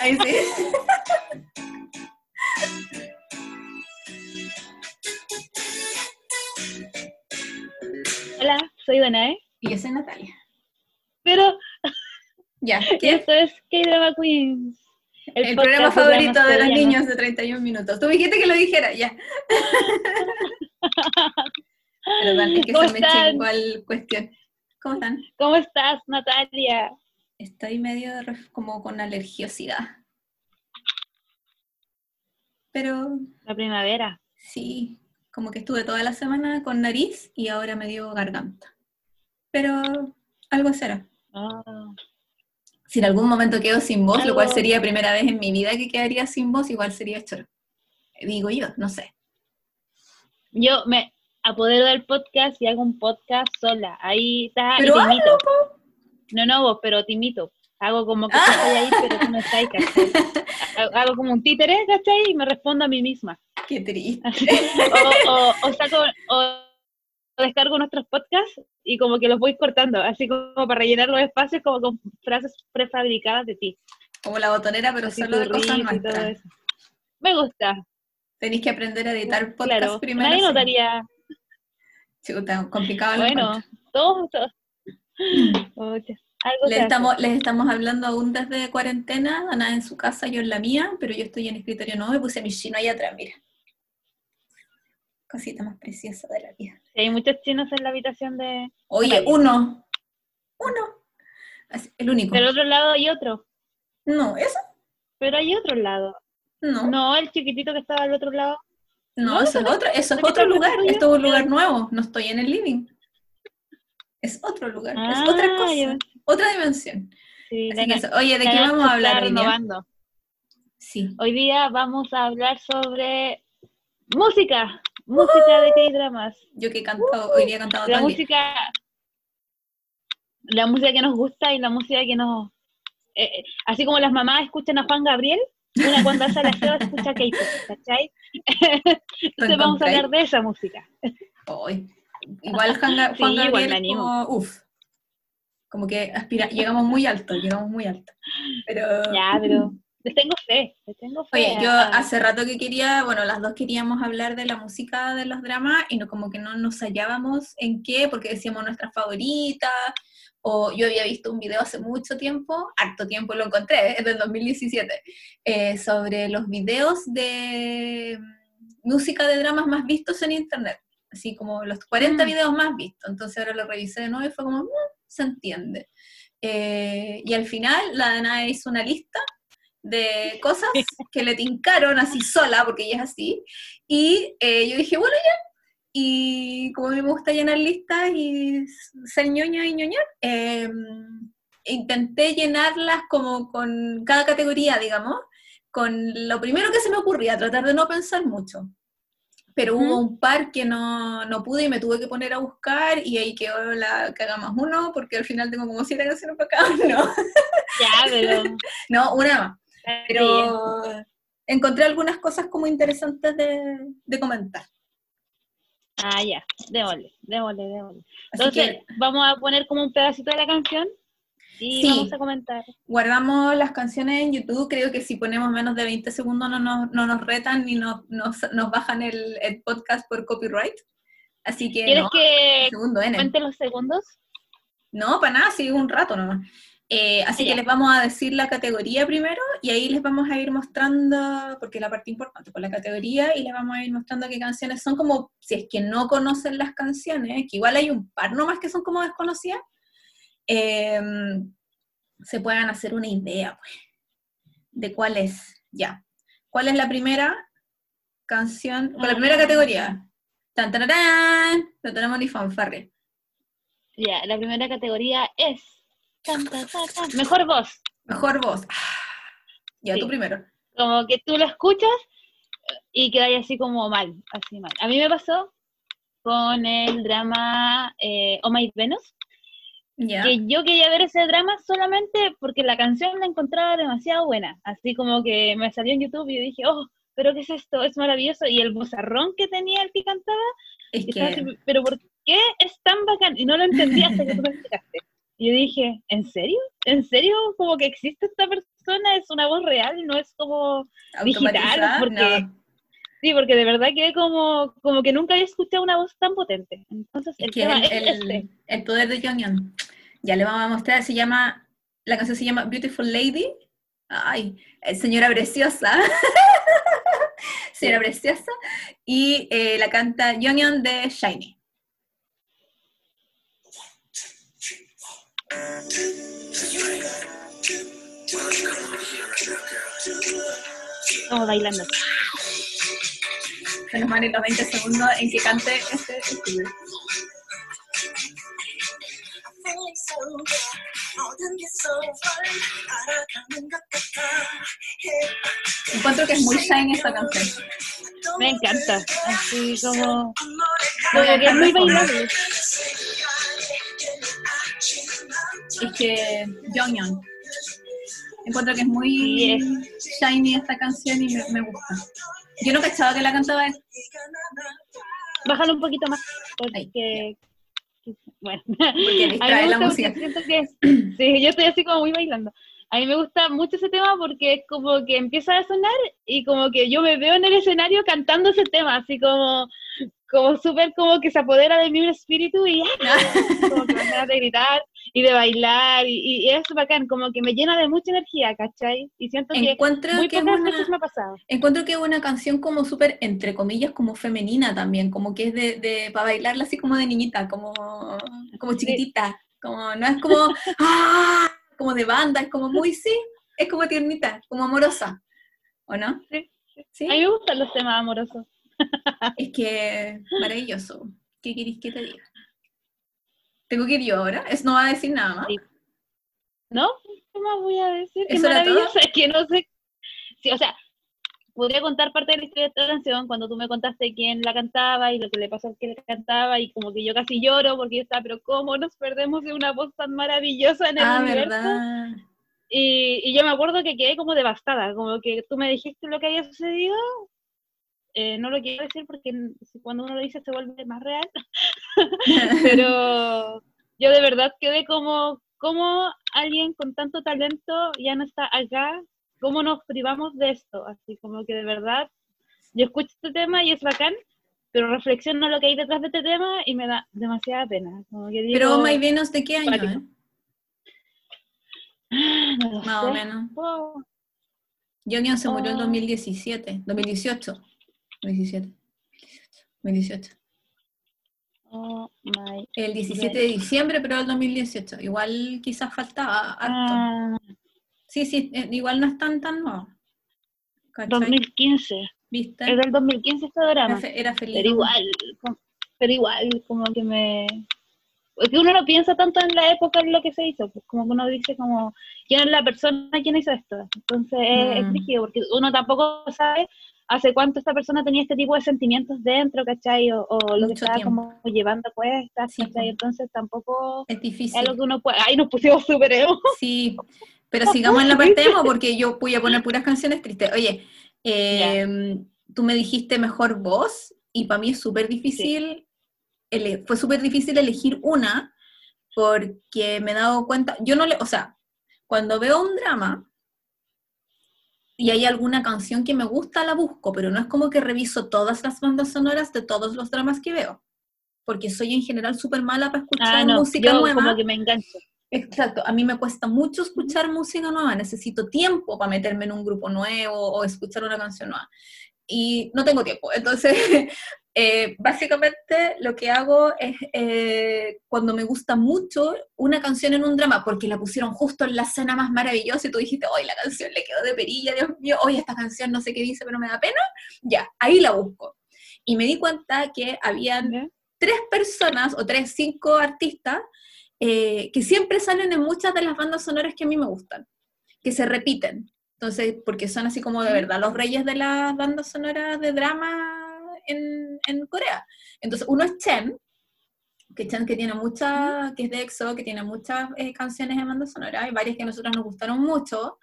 Ahí sí. Hola, soy Danae. Y yo soy Natalia. Pero Ya. y ¿qué? esto es K-Drama Queens. El, programa favorito de los niños de 31 minutos. Tú dijiste que lo dijera, ya. Perdón, es que ¿Cómo se me están? chingó el cuestión. ¿Cómo están? ¿Cómo estás, Natalia? Estoy medio como con alergiosidad. Pero La primavera. sí, como que estuve toda la semana con nariz y ahora me dio garganta. Pero algo será. Ah, Si en algún momento quedo sin voz, lo cual sería primera vez en mi vida que quedaría sin voz, igual sería choro. Digo yo, no sé. Yo me apodero del podcast y hago un podcast sola. Ahí está, y Pero te hazlo, imito. No, no, vos, pero te imito. Hago como que tú estás ahí, pero tú no estás, ¿cachai? Hago- como un títere, ¿cachai? Y me respondo a mí misma. Qué triste. o, o, o saco o descargo nuestros podcasts y como que los voy cortando, así como para rellenar los espacios como con frases prefabricadas de ti. Como la botonera, pero Así solo de cosas nuestras. Me gusta, Tenéis que aprender a editar podcast claro. primero. Nadie notaría. Chuta, complicado Bueno, todos. Algo Les estamos, les estamos hablando aún desde cuarentena, Ana en su casa, yo en la mía, pero yo estoy en escritorio nuevo y puse mi chino ahí atrás, mira. Cosita más preciosa de la vida. Sí, hay muchos chinos en la habitación de... Oye, uno. Uno. El único. Del otro lado hay otro, No, eso pero hay otro lado. no. No, No, el chiquitito que estaba al otro lado. no, eso es otro, eso es ¿Por qué otro lugar. Esto es un lugar nuevo. No estoy en el living. Es otro lugar, es Ah, otra cosa, otra dimensión. Sí, Así que eso. Oye, ¿de qué vamos a hablar hoy día? Sí. Hoy día vamos a hablar sobre música, música de K-dramas. Yo que he cantado, hoy día he cantado La música, la música que nos gusta y la música que nos... eh, eh, así como las mamás escuchan a Juan Gabriel, una cuando hace la aseo escucha K-pop, ¿cachai? Entonces vamos a hablar de esa música. Hoy. Igual Juan, Juan Sí, igual Gabriel me animo. como, uf, como que aspira, llegamos muy alto, llegamos muy alto. Pero, Ya, pero les tengo fe, les tengo fe. oye, yo hace rato que quería, bueno, las dos queríamos hablar de la música de los dramas y no como que no nos hallábamos en qué, porque decíamos nuestras favoritas, o yo había visto un video hace mucho tiempo, harto tiempo lo encontré, es del 2017, eh, sobre los videos de mm, música de dramas más vistos en internet, así como los 40 Mm. videos más vistos, entonces ahora lo revisé de nuevo y fue como, "Mm, se entiende. Eh, y al final la Dana hizo una lista de cosas que le tincaron así sola, porque ella es así, y eh, yo dije, bueno, ya, y como a mí me gusta llenar listas y ser ñoña y ñoñar, eh, intenté llenarlas como con cada categoría, digamos, con lo primero que se me ocurría, tratar de no pensar mucho. Pero hubo un par que no, no pude y me tuve que poner a buscar y ahí quedó la que haga más uno, porque al final tengo como siete canciones para cada uno. Ya, pero... No, una más. Pero encontré algunas cosas como interesantes de, de comentar. Ah, ya, démosle, démosle, démosle. Entonces, que vamos a poner como un pedacito de la canción y Sí. vamos a comentar. guardamos las canciones en YouTube. Creo que si ponemos menos de 20 segundos no nos, no nos retan ni nos, nos, nos bajan el, el podcast por copyright. Así que ¿Quieres no, que segundo N. cuente los segundos? No, para nada, sí, un rato nomás. Eh, así que les vamos a decir la categoría primero y ahí les vamos a ir mostrando, porque la parte importante por la categoría, y les vamos a ir mostrando qué canciones son como, si es que no conocen las canciones, que igual hay un par nomás que son como desconocidas, eh, se puedan hacer una idea, pues, de cuál es, ya. ¿Cuál es la primera canción, o la primera categoría? Tan, tararán, no tenemos ni fanfarre. Ya, la primera categoría es tan, tan, tan, tan, mejor voz. Mejor voz. Ah, Ya, Sí. tú primero. Como que tú lo escuchas y quedas así como mal, así mal. A mí me pasó con el drama eh, Oh My Venus, Ya. que yo quería ver ese drama solamente porque la canción la encontraba demasiado buena. Así como que me salió en YouTube y yo dije, oh, pero ¿qué es esto? Es maravilloso. Y el bozarrón que tenía el que cantaba, Es que así, pero ¿por qué es tan bacán? Y no lo entendí hasta que tú me explicaste. Y yo dije, ¿en serio? ¿En serio? Como que existe esta persona, es una voz real, no es como digital, porque no. Sí, porque de verdad que como, como que nunca había escuchado una voz tan potente. Entonces, Es el tema el, es este. el poder de Jonghyun. Ya le vamos a mostrar, se llama, la canción se llama Beautiful Lady. Ay, eh, señora preciosa. señora preciosa. Y eh, la canta Jonghyun de Shiny. Como bailando. Se nos van a ir los 20 segundos en que cante este estudio. Encuentro que es muy shiny esta canción. Me encanta. Así como, es muy bailable. Es que Jonghyun. Encuentro que es muy Sí, shiny esta canción y me, me gusta. Yo no cachaba que la cantaba él. Bájalo un poquito más. Ahí, Porque, bueno. Porque distrae la música. que, sí, yo estoy así como muy bailando. A mí me gusta mucho ese tema porque es como que empieza a sonar y como que yo me veo en el escenario cantando ese tema, así como, como súper como que se apodera de mí un espíritu y ¡ah! como que me de gritar y de bailar y, y es bacán, como que me llena de mucha energía, ¿cachai? Y siento que Encuentro muy que, es pocas una, veces me ha pasado. encuentro que es una canción como súper, entre comillas, como femenina también, como que es de, de para bailarla así como de niñita, como, como chiquitita, como no es como, ¡ah! Como de banda, es como muy, sí, es como tiernita, como amorosa, ¿o no? Sí. ¿Sí? A mí me gustan los temas amorosos. Es que maravilloso. ¿Qué querés que te diga? ¿Tengo que ir yo ahora? ¿Es no va a decir nada más? Sí. ¿No? ¿Qué más voy a decir? Qué maravilloso. Es que no sé. Sí, o sea, podría contar parte de la historia de esta canción cuando tú me contaste quién la cantaba y lo que le pasó al que la cantaba y como que yo casi lloro porque yo estaba, pero ¿cómo nos perdemos de una voz tan maravillosa en el Ah, universo? ¿verdad? Y, y yo me acuerdo que quedé como devastada, como que tú me dijiste lo que había sucedido. eh, no lo quiero decir porque cuando uno lo dice se vuelve más real, pero yo de verdad quedé como, como alguien con tanto talento ya no está acá, ¿cómo nos privamos de esto? Así como que de verdad, yo escucho este tema y es bacán, pero reflexiono lo que hay detrás de este tema y me da demasiada pena. Como que digo, Pero My Venus, ¿de qué año? Eh? no Más o menos. Wow. Jonghyun se murió en Oh. 2017, 2018. 2017. 2018. Oh my. El 17 de diciembre, pero del 2018. Igual quizás faltaba harto. Ah, Sí, sí, eh, igual no es tan tan nuevo. ¿Cachai? 2015. ¿Viste? Es del 2015 este Era, drama. fe- era feliz. Pero igual, pero igual, como que me... Es que uno no piensa tanto en la época en lo que se hizo, pues como que uno dice como, ¿quién es la persona quién hizo esto? Entonces es, es Mm. rígido, porque uno tampoco sabe hace cuánto esta persona tenía este tipo de sentimientos dentro, ¿cachai? O, o lo que estaba tiempo. como llevando puestas, Sí, ¿cachai? Entonces tampoco Es es difícil. algo que uno puede... Ay, nos pusimos súper emo. Sí, pero sigamos en la parte emo porque yo voy a poner puras canciones tristes. Oye, eh, tú me dijiste mejor voz y para mí es súper difícil, fue súper difícil elegir una porque me he dado cuenta, yo no le, o sea, cuando veo un drama y hay alguna canción que me gusta, la busco, pero no es como que reviso todas las bandas sonoras de todos los dramas que veo, porque soy en general súper mala para escuchar Ah, no, música yo nueva. como que me engancho. Exacto, a mí me cuesta mucho escuchar música nueva, necesito tiempo para meterme en un grupo nuevo o escuchar una canción nueva. Y no tengo tiempo, entonces eh, básicamente lo que hago es eh, cuando me gusta mucho una canción en un drama, porque la pusieron justo en la escena más maravillosa y tú dijiste, hoy la canción le quedó de perilla, Dios mío, hoy esta canción no sé qué dice, pero me da pena, ya, ahí la busco. Y me di cuenta que habían ¿ya? tres personas o tres, cinco artistas eh, que siempre salen en muchas de las bandas sonoras que a mí me gustan, que se repiten. Entonces, porque son así como de verdad los reyes de las bandas sonoras de drama en, en Corea. Entonces, uno es Chen, que Chen que tiene muchas, que es de EXO, que tiene muchas eh, canciones de banda sonora, hay varias que a nosotros nos gustaron mucho.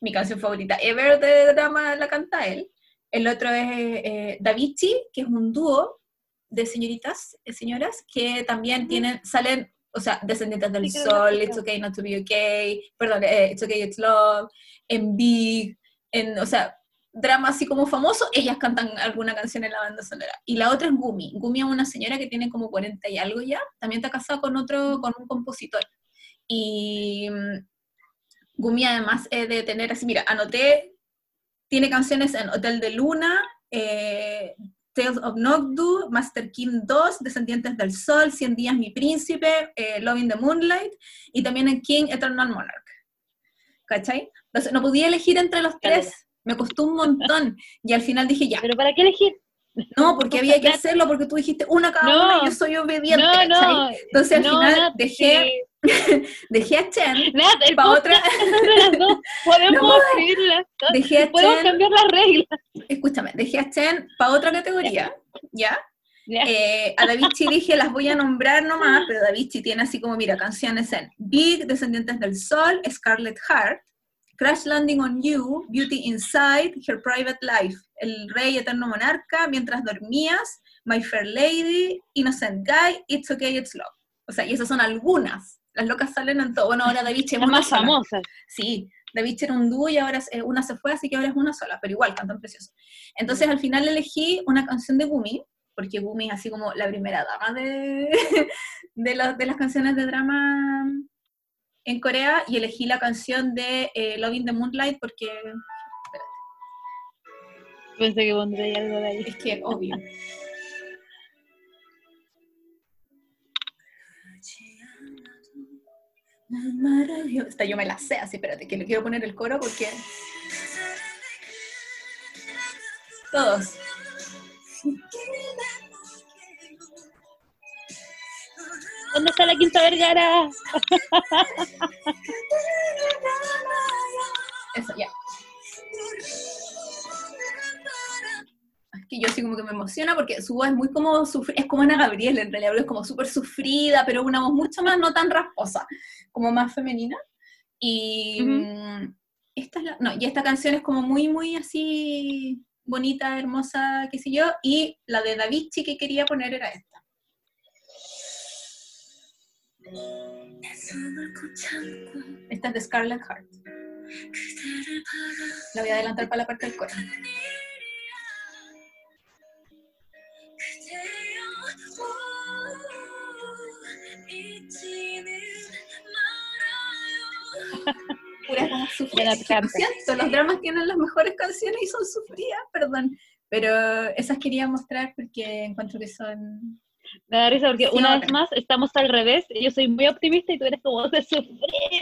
Mi canción favorita ever de drama la canta él. El otro es eh, Davichi, que es un dúo de señoritas, eh, señoras, que también tienen, salen o sea, Descendientes del Sí, Sol, It's Okay Not to Be Okay, perdón, eh, It's Okay It's Love, en Big, en, o sea, drama así como famoso, ellas cantan alguna canción en la banda sonora. Y la otra es Gumi. Gumi es una señora que tiene como 40 y algo ya, también está casada con otro, con un compositor. Y mm, Gumi además es de tener así, mira, anoté, tiene canciones en Hotel de Luna, eh, Tales of Noctu, Master King 2, Descendientes del Sol, 100 días mi príncipe, eh, Loving the Moonlight, y también en King Eternal Monarch. ¿Cachai? Entonces no podía elegir entre los tres, me costó un montón, y al final dije ya, Pero ¿para qué elegir? no, porque había que hacerlo, porque tú dijiste una cada No. una y yo soy obediente, No, no. ¿cachai? Entonces al final dejé, sí. dejé a Chen para otra, las dos. Dejé a Podemos Chen, cambiar las reglas. Escúchame, dejé a Chen para otra categoría, ¿ya? Eh, a Davichi dije, las voy a nombrar nomás, pero Davichi tiene así como, mira, canciones en Big, Descendientes del Sol, Scarlet Heart, Crash Landing on You, Beauty Inside, Her Private Life, El Rey Eterno Monarca, Mientras Dormías, My Fair Lady, Innocent Guy, It's Okay, It's Love. O sea, y esas son algunas. Las locas salen en todo. Bueno, ahora Davichi es más sola. famosas. Sí, Davichi era un dúo y ahora eh, una se fue, así que ahora es una sola, pero igual cantan precioso. Entonces al final elegí una canción de Gumi, porque Gumi es así como la primera dama de, de, los- de las canciones de drama en Corea, y elegí la canción de eh, Loving the Moonlight porque Pensé que pondría algo de ahí. es que obvio. Esta yo me la sé, así, espérate, que le quiero poner el coro porque... Todos. ¿Dónde está la Quinta Vergara? Eso, ya. Que yo así como que me emociona porque su voz es muy como, es como Ana Gabriel en realidad, es como súper sufrida, pero una voz mucho más, no tan rasposa, como más femenina. Y Ujú. mm, esta es la, no, y esta canción es como muy, muy así bonita, hermosa, qué sé yo, y la de Davichi que quería poner era esta. Esta es de Scarlet Heart. La voy a adelantar para la parte del coro. Pura como los dramas tienen las mejores canciones y son sufridas, perdón. Pero esas quería mostrar porque encuentro que son... Me da risa porque Sí, una vez más estamos al revés. Yo soy muy optimista y tú eres como de sufrir.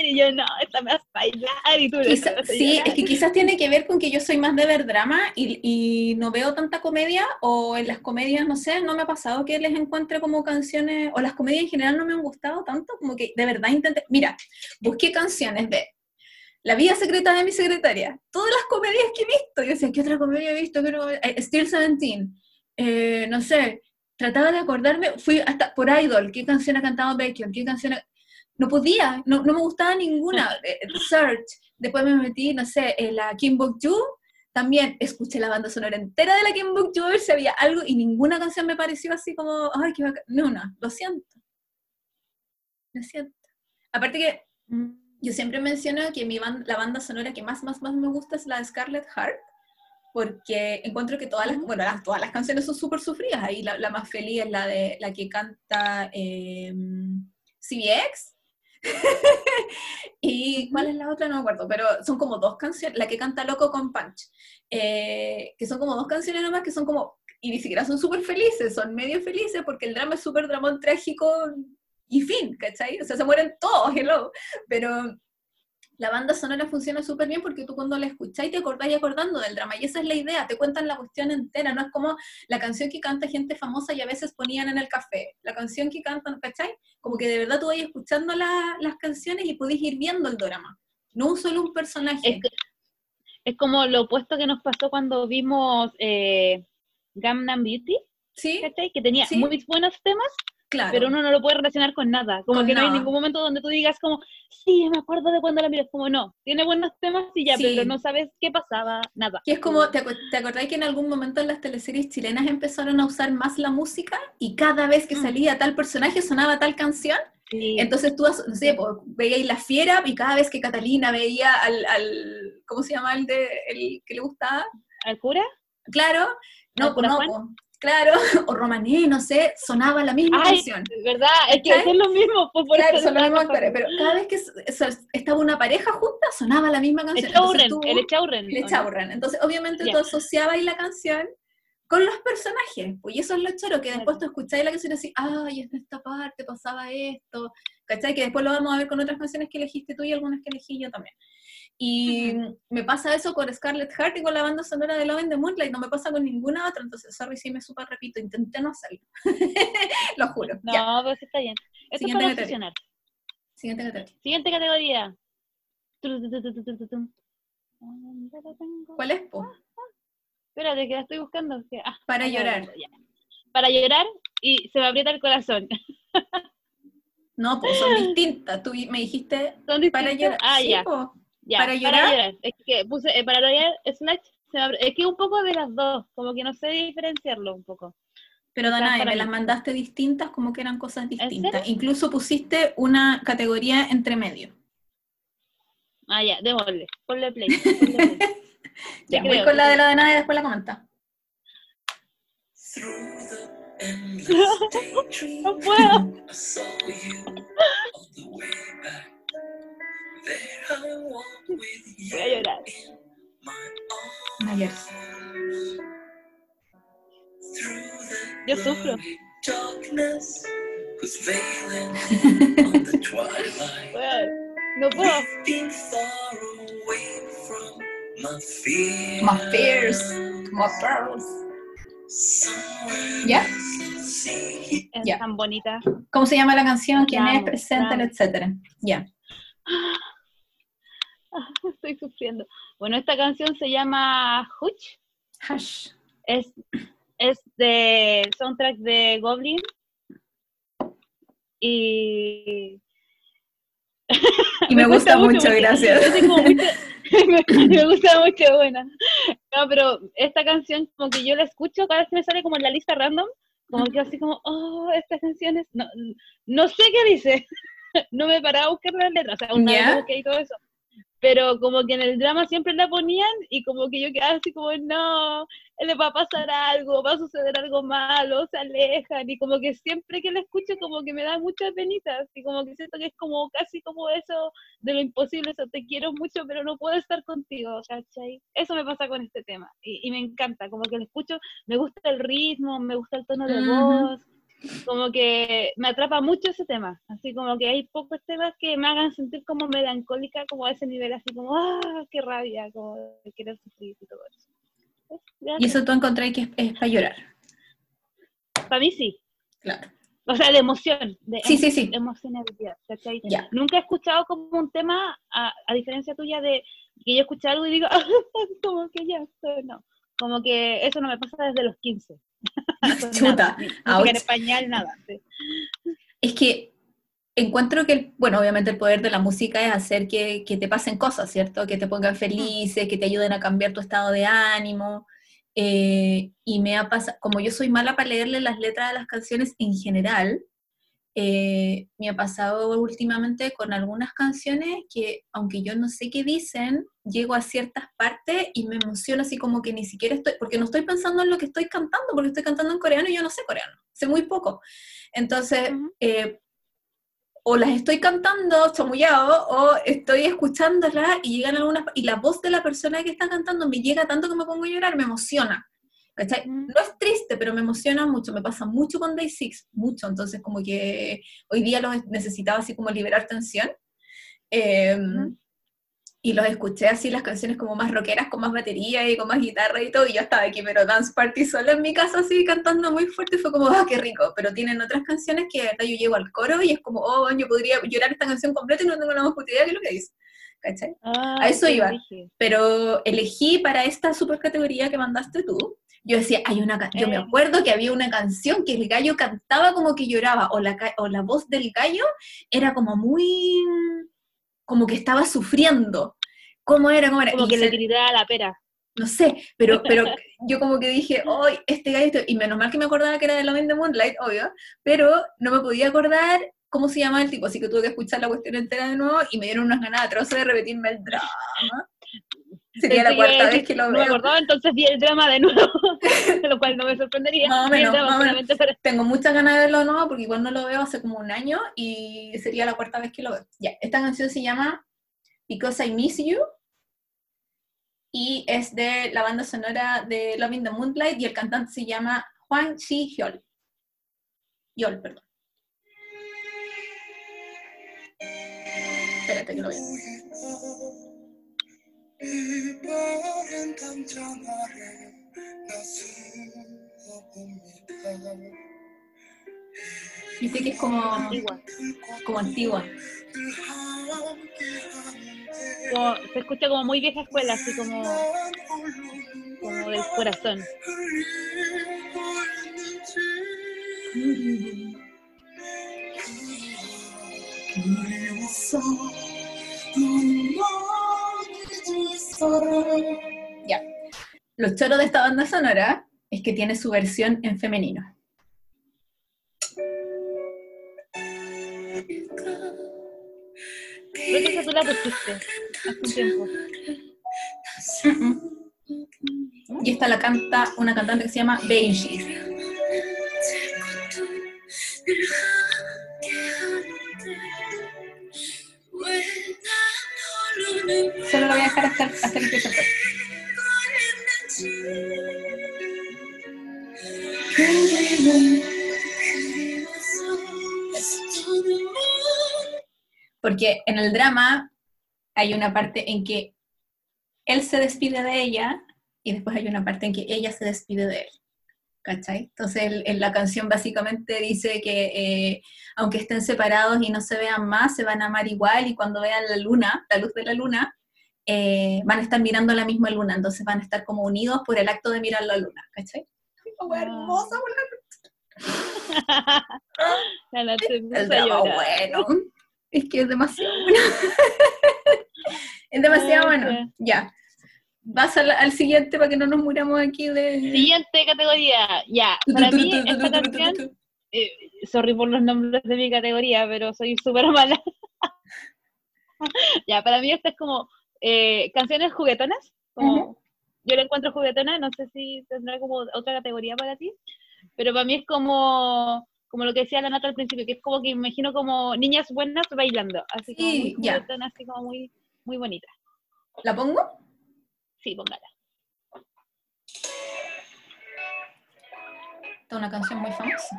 Y yo, no, esta me a bailar. Y tú Quizá- sí, llorar. es que quizás tiene que ver con que yo soy más de ver drama y, y no veo tanta comedia, o en las comedias, no sé, no me ha pasado que les encuentre como canciones, o las comedias en general no me han gustado tanto, como que de verdad intenté, mira, busqué canciones de La vida secreta de mi secretaria, todas las comedias que he visto, yo decía, ¿qué otra comedia he visto? Eh, Still 17, eh, no sé, trataba de acordarme, fui hasta por Idol, ¿qué canción ha cantado Bacon? ¿Qué canción ha- No podía, no, no me gustaba ninguna. Eh, Search, después me metí, no sé, en la Kim Bok-ju, también escuché la banda sonora entera de la Kim Bok-ju, a ver si había algo, y ninguna canción me pareció así como, ay, qué bacán. No, no, lo siento. Lo siento. Aparte que Mm. yo siempre menciono que mi ban- la banda sonora que más, más, más me gusta es la de Scarlet Heart, porque encuentro que todas las, bueno, las- todas las canciones son súper sufridas. Ahí la, la más feliz es la de la que canta eh, CBX. y cuál es la otra, no me acuerdo, pero son como dos canciones, la que canta Loco con Punch, eh, que son como dos canciones nomás que son como, y ni siquiera son súper felices, son medio felices porque el drama es súper dramón trágico y fin, ¿cachai? O sea, se mueren todos, hello, pero la banda sonora funciona súper bien porque tú cuando la escucháis te acordáis acordando del drama, y esa es la idea, te cuentan la cuestión entera, no es como la canción que canta gente famosa y a veces ponían en el café, la canción que cantan, ¿cachai? Como que de verdad tú vas escuchando la- las canciones y podéis ir viendo el drama, no un solo un personaje. Es, que- es como lo opuesto que nos pasó cuando vimos eh, Gangnam Beauty, ¿Sí? ¿cachai? Que tenía Sí. muy buenos temas, Claro. pero uno no lo puede relacionar con nada. Como Con que no hay nada. ningún momento donde tú digas como, sí, me acuerdo de cuando la miras. Como no, tiene buenos temas y ya, Sí. pero no sabes qué pasaba, nada. Que es como, ¿te, acu- te acordáis que en algún momento en las teleseries chilenas empezaron a usar más la música y cada vez que Mm. salía tal personaje sonaba tal canción? Entonces tú, no sé, veías la fiera y cada vez que Catalina veía al, al ¿cómo se llama el, de, el que le gustaba? ¿Al cura? Claro, no, pues no, pues, claro, o Romané, no sé, sonaba la misma Ay, canción. ¿Verdad? Es que es lo mismo. Pues, por Claro, son los mismos actores, pero cada vez que estaba una pareja junta, sonaba la misma canción. El Entonces tú- el Echaurren. el. Entonces, obviamente, tú asociabas la canción con los personajes, pues, y eso es lo choro, que después tú escucháis la canción y decís, ay, en esta parte pasaba esto, ¿cachai? Que después lo vamos a ver con otras canciones que elegiste tú y algunas que elegí yo también. Y me pasa eso con Scarlett Heart y con la banda sonora de Love in the Moonlight, no me pasa con ninguna otra, entonces, sorry si me super repito, intenté no hacerlo. lo juro. No, Ya, pues está bien. Esto es Siguiente para categoría. siguiente categoría. Siguiente. ¿Cuál es, po? Espérate, que la estoy buscando. ah, Para llorar. Para llorar y se me aprieta el corazón. No, pues son distintas. Tú me dijiste ¿Son para llorar. Ah, Sí, ya. po. Ya. ¿Para llorar? Es que puse eh, para llorar slash. se Es que un poco de las dos. Como que no sé diferenciarlo un poco. Pero Danae, para me mí. las mandaste distintas como que eran cosas distintas. Incluso pusiste una categoría entre medio. Ah, ya, démosle. Ponle play. Ponle play. Ya, Te voy creo, con la de la Danae y después la comenta. No puedo. Voy a llorar. Through the Yo sufro. blurry darkness was veiling on the twilight. Weón, No puedo. We've been far away from my fears. My pearls. ¿Ya? Es Ya. tan bonita. ¿Cómo se llama la canción? ¿Quién es? Preséntala, etcétera. Ya. Estoy sufriendo. Bueno, esta canción se llama Hutch. Hush. Es, es de soundtrack de Goblin. Y. Y me, gusta, mucho, gracias. me, me gusta mucho, buena. No, pero esta canción, como que yo la escucho cada vez que me sale como en la lista random, como que así como, oh, esta canción es. No, no sé qué dice. No me paraba a buscar las letras, o sea, una lo busqué y todo eso. Pero como que en el drama siempre la ponían y como que yo quedaba así como, no, le va a pasar algo, va a suceder algo malo, se alejan, y como que siempre que la escucho como que me da muchas penitas, y como que siento que es como casi como eso de lo imposible, eso te quiero mucho, pero no puedo estar contigo, ¿cachai? Eso me pasa con este tema, y, y me encanta, como que lo escucho, me gusta el ritmo, me gusta el tono de Ujú. voz, como que me atrapa mucho ese tema, así como que hay pocos temas que me hagan sentir como melancólica, como a ese nivel, así como, ah, qué rabia, como de querer sufrir y todo eso. Y eso tú encontré que es, es para llorar. Para mí sí, Claro. o sea, de emoción, de Sí, sí, sí. de emocionalidad. Nunca he escuchado como un tema, a, a diferencia tuya, de que yo escuché algo y digo, "Ah, como que ya, no. Como que eso no me pasa desde los 15. Con Chuta, nada, ni español, nada. sí. Es que encuentro que, el- bueno, obviamente el poder de la música es hacer que, que te pasen cosas, ¿cierto? Que te pongan felices, que te ayuden a cambiar tu estado de ánimo. eh, y me ha pasado, como yo soy mala para leerle las letras de las canciones en general, eh, me ha pasado últimamente con algunas canciones que, aunque yo no sé qué dicen, llego a ciertas partes y me emociono así como que ni siquiera estoy, porque no estoy pensando en lo que estoy cantando, porque estoy cantando en coreano y yo no sé coreano, sé muy poco. Entonces, eh, o las estoy cantando chamullado o estoy escuchándolas y llegan algunas y la voz de la persona que está cantando me llega tanto que me pongo a llorar, me emociona. ¿Cachai? No es triste, pero me emociona mucho, me pasa mucho con Day Six, mucho, entonces como que hoy día los necesitaba así como liberar tensión. Eh. Y los escuché así, las canciones como más rockeras, con más batería y con más guitarra y todo, y yo estaba aquí, pero dance party sola en mi casa así, cantando muy fuerte, y fue como, ah, qué rico, pero tienen otras canciones que de verdad yo llego al coro y es como, oh, yo podría llorar esta canción completa y no tengo la más puta idea de lo que dice, ¿cachai? Ah, A eso iba. Pero elegí para esta super categoría que mandaste tú, yo decía, hay una, yo me Eh. acuerdo que había una canción que el gallo cantaba como que lloraba, o la, o la voz del gallo era como muy, como que estaba sufriendo. ¿Cómo era? ¿Cómo era? Como Y que le se- gritaba la pera. no sé, pero, pero yo como que dije, hoy este gallo, esto-", y menos mal que me acordaba que era de Love in the Moonlight, obvio, pero no me podía acordar cómo se llama el tipo, así que tuve que escuchar la cuestión entera de nuevo y me dieron unas ganas atroces de repetirme el drama. Sería la cuarta vez que lo No me veo. acordaba, entonces vi el drama de nuevo, lo cual no me sorprendería. Más o menos, drama más o menos. solamente para- Tengo muchas ganas de verlo de nuevo porque igual no lo veo hace como un año y sería la cuarta vez que lo veo. Ya, esta canción se llama Because I Miss You y es de la banda sonora de Love in the Moonlight y el cantante se llama Juan Chi Hyol. Hyol, perdón. Espérate que lo veo. 이별은 당장 아래 나서봅니다 Viste que es como, Antigua. como antigua. 늘 함께하는데 Como- se escucha como muy vieja escuela, así como, 난 홀로 como del corazón. Ya. Los choros de esta banda sonora es que tiene su versión en femenino. Creo que esa tú la pusiste. Y esta la canta una cantante que se llama Benji. Solo lo voy a dejar hasta, hasta el coro. Porque en el drama hay una parte en que él se despide de ella y después hay una parte en que ella se despide de él. ¿Cachai? Entonces el- en la canción básicamente dice que eh, aunque estén separados y no se vean más, se van a amar igual y cuando vean la luna, la luz de la luna, eh, van a estar mirando la misma luna, entonces van a estar como unidos por el acto de mirar la luna. ¿Cachai? Oh, Ah. hermosa, La la el drama llorar. bueno. Es que es demasiado bueno. es demasiado bueno. Ya. Vas al, al siguiente para que no nos muramos aquí de. Siguiente categoría. Ya, para mí esta canción, eh, sorry por los nombres de mi categoría, pero soy súper mala. ya, para mí esta es como eh, canciones juguetonas. Como, Yo la encuentro juguetona, no sé si tendrá como otra categoría para ti, pero para mí es como, como lo que decía la Nata al principio, que es como que imagino como niñas buenas bailando, así como Sí, muy juguetona, así como muy, muy bonita. ¿La pongo? Sí, póngala. Esta es una canción muy famosa.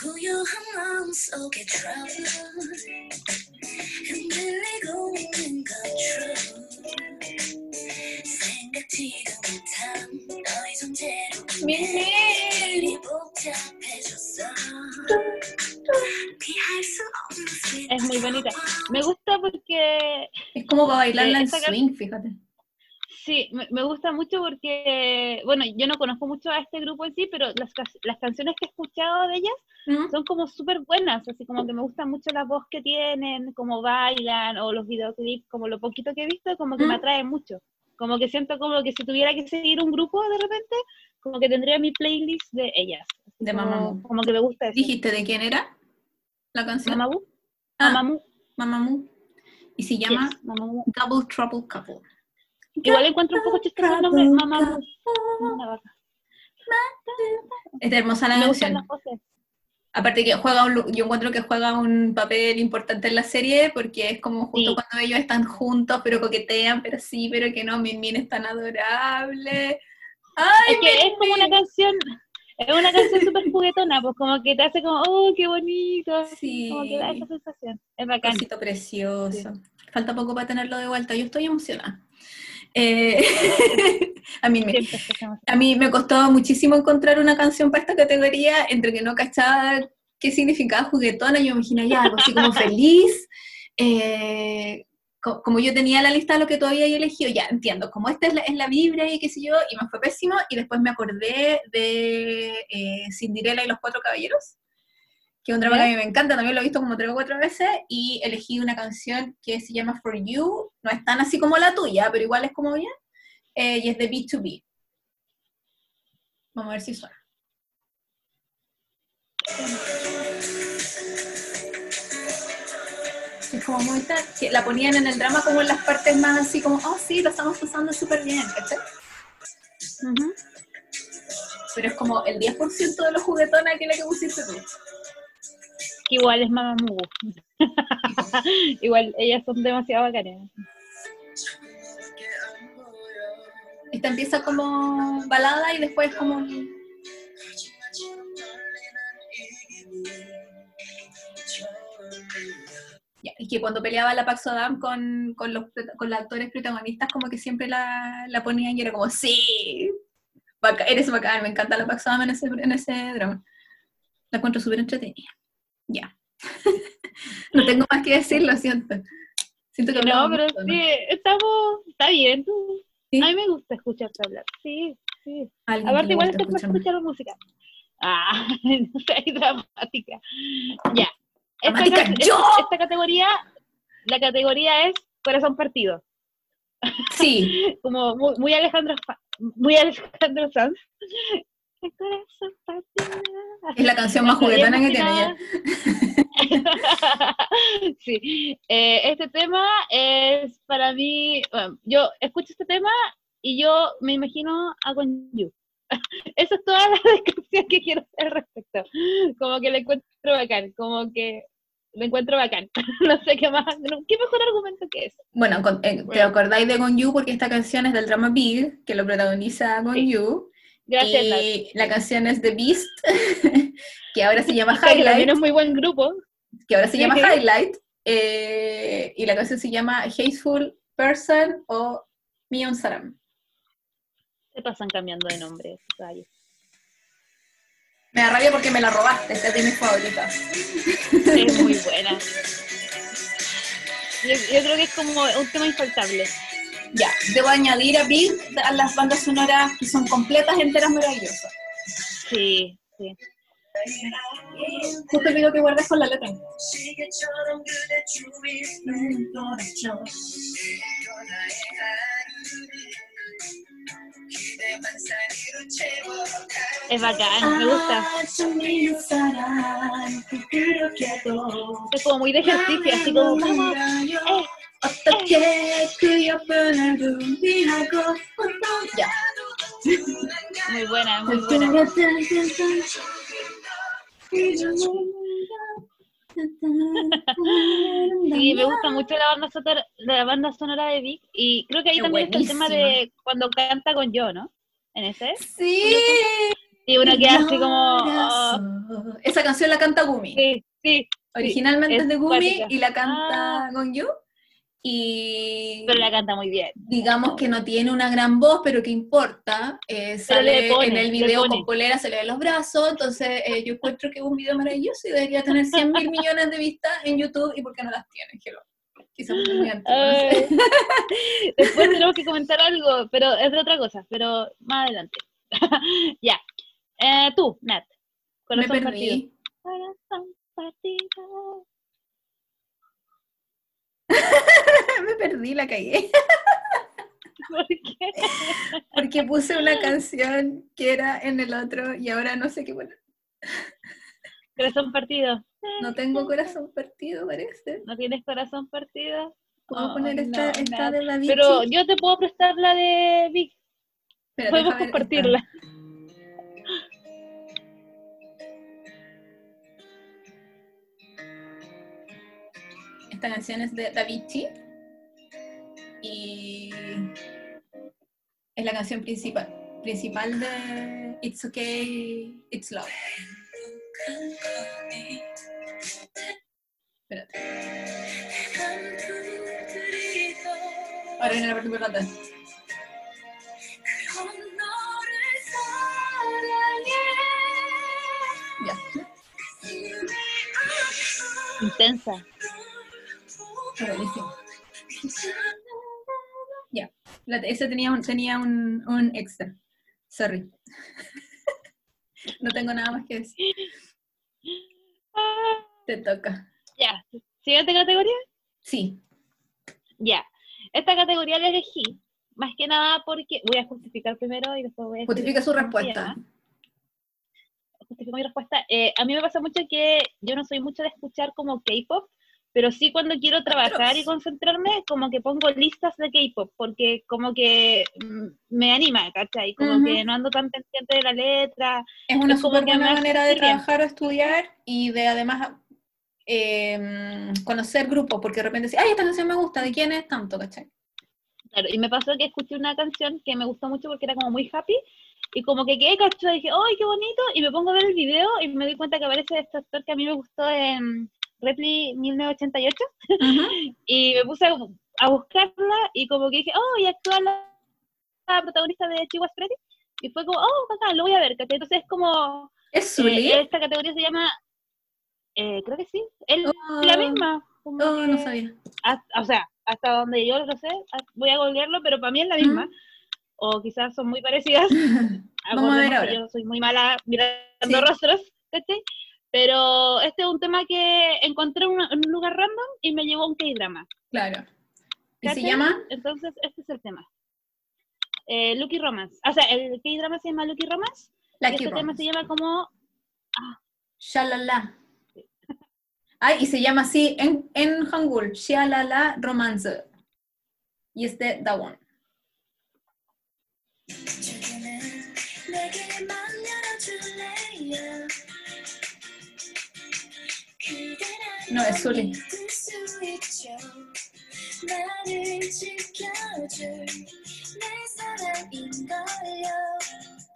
고요한 마음속에 traveler 흔들리고 있는 것처럼 생각지도 못한 너의 존재로 일이 Bailarla en swing, fíjate. Sí, me, gusta mucho porque, bueno, yo no conozco mucho a este grupo en sí, pero las, ca- las canciones que he escuchado de ellas son como súper buenas, así como que me gusta mucho la voz que tienen, cómo bailan, o los videoclips, como lo poquito que he visto, como que me atrae mucho. Como que siento como que si tuviera que seguir un grupo de repente, como que tendría mi playlist de ellas. De como, Mamamoo. Como que me gusta eso. ¿Dijiste de quién era la canción? Mamamoo. Ah, Mamamoo. Mamamoo. Y se llama yes. Double Trouble Couple. Igual encuentro un poco chistoso el nombre, Mamamoo. Una vaca. Es hermosa la Me canción. las voces. Aparte que juega un, yo encuentro que juega un papel importante en la serie porque es como justo Sí. cuando ellos están juntos, pero coquetean, pero sí, pero que no, Min Min es tan adorable. ¡Ay, Es que es como una canción, es una canción súper juguetona, pues como que te hace como, oh, qué bonito, Sí, como que da esa sensación. Es bacán. cosito precioso. Falta poco para tenerlo de vuelta, yo estoy emocionada. Eh, a, mí me, a mí me costó muchísimo encontrar una canción para esta categoría, entre que no cachaba qué significaba juguetona, yo me imaginé ya algo así como feliz. eh, co- como yo tenía la lista de lo que todavía había elegido, ya entiendo, como esta es la, es la vibra y qué sé yo, y me fue pésimo, y después me acordé de eh, Cinderella y los Cuatro Caballeros, que es un drama que a mí me encanta, también lo he visto como tres o cuatro veces, y elegí una canción que se llama For You, no es tan así como la tuya, pero igual es como bien, eh, y es de B2B. Vamos a ver si suena. Como muy tal, que la ponían en el drama como en las partes más así como, oh sí, lo estamos pasando súper bien, ¿cachai? Ujú. Pero es como el 10% de los juguetones que la que pusiste tú. Igual es Mamamoo. igual ellas son demasiado bacanas. Esta empieza como balada y después como... que cuando peleaba la Pax Adam con, con los, con los actores protagonistas, como que siempre la, la ponían y era como, sí, baca- eres bacán, me encanta la Pax Adam en ese, en ese drama. La encuentro súper entretenida. Ya. no tengo más que decir, lo siento. Siento que No, pero mucho, ¿no? sí, estamos, está bien. ¿Sí? A mí me gusta escucharte hablar. Sí, sí. Que Aparte, igual para escucharme. escuchar música. Ah, no sé, dramática. Ya. Esta, categoría, la categoría es corazón partido. Sí, Como muy, muy Alejandro, muy Alejandro Sanz. El corazón partido. es la canción más juguetona que tiene ella. sí, eh, este tema es para mí, bueno, yo escucho este tema y yo me imagino a Con You. Esa es toda la descripción que quiero hacer al respecto. Como que le encuentro bacán, como que lo encuentro bacán. no sé qué más, qué mejor argumento que eso. Bueno, con- eh, te acordáis de Gon Yu porque esta canción es del drama Big, que lo protagoniza Gon Sí. Yu. Gracias, y la canción es The Beast, que ahora se llama Que también Highlight, es muy buen grupo. que ahora se llama. Highlight, eh, y la canción se llama Hateful Person o Mion Saram. Se pasan cambiando de nombre. Me da rabia porque me la robaste, esta es de mis favoritas. Es muy buena. Yo, yo creo que es como un tema infaltable. Ya, debo añadir a Big a las bandas sonoras que son completas, enteras, maravillosas. Sí, sí. Justo pido que guardes con la letra. 시 es bacán, me gusta. Es como muy de ejercicio, así como vamos. Eh, eh. Ya. Muy buena, muy buena. Sí, me gusta mucho la banda sonora, la banda sonora de Vic y creo que ahí también está el tema de cuando canta con yo, ¿no? En ese. Sí. Y uno queda así como. oh. Esa canción la canta Gumi. sí, sí, Originalmente es es de Gumi y la canta Ah. Gon Yu. Y pero la canta muy bien. digamos que no tiene una gran voz, pero que importa. eh, Pero sale pone, en el video con polera, se le ven los brazos. Entonces eh, yo encuentro que es un video maravilloso y debería tener 100 mil millones de vistas en YouTube. ¿Y por qué no las tiene? Hello. Quizás muy antiguo, no sé. Ay. Después tenemos que comentar algo, pero es de otra cosa, pero más adelante. ya. Eh, tú, Nat. Me Corazón partido. perdí. Corazón partido. Me perdí, la cagué. ¿Por qué? Porque puse una canción que era en el otro y ahora no sé qué poner. Corazón partido. No tengo corazón partido, parece. ¿No tienes corazón partido? Puedo Ay, poner esta, no, esta de David. Pero yo te puedo prestar la de Vic. Espérate, Podemos compartirla. Esta. Esta canción es de Davichi es la canción principal, principal de It's Okay, It's Love. Espérate. Ahora viene la parte importante. Ya. Intensa. Buenísimo. La- Ese tenía un, tenía un, un extra. Sorry. No tengo nada más que decir. Ah, Te toca. Ya. Siguiente categoría. Sí. Ya. Esta categoría la elegí. Más que nada porque. Voy a justificar primero y después voy a. Justifica su respuesta. llama. Justifico mi respuesta. Eh, a mí me pasa mucho que yo no soy mucho de escuchar como K-pop, pero sí cuando quiero trabajar y concentrarme, como que pongo listas de K-pop, porque como que mm, me anima, ¿cachai? Como Ujú. que no ando tan pendiente de la letra. Es una súper buena manera de trabajar o estudiar y de además eh, conocer grupos, porque de repente dices, ay, esta canción me gusta, ¿de quién es tanto, cachai? Claro, y me pasó que escuché una canción que me gustó mucho porque era como muy happy, y como que quedé cachada, dije, ¡ay, qué bonito! Y me pongo a ver el video y me doy cuenta que aparece este actor que a mí me gustó en Repli 1988, Ujú. y me puse a, a buscarla y como que dije, ¡oh, y actúa la, la protagonista de Chihuahua Freddy! Y fue como, ¡oh, bacán, lo voy a ver! ¿cachai? Entonces es como, ¿Es eh, esta categoría se llama, eh, creo que sí, es Oh, la misma. como oh, no que- sabía. hasta- o sea, hasta donde yo lo sé, a- voy a googlearlo, pero para mí es la misma. O quizás son muy parecidas. Vamos a ver ahora. Yo soy muy mala mirando Sí. rostros, ¿cachai? Pero este es un tema que encontré en, un lugar random y me llevó a un K-drama. Claro. ¿Y se llama? Entonces, este es el tema. Eh, Lucky Romance. O sea, el K-drama se llama Lucky Romance y este tema se llama como Shalala. Ay, y se llama así en, en Hangul, Shalala Romance. Y es de Dawon. No, es Zully.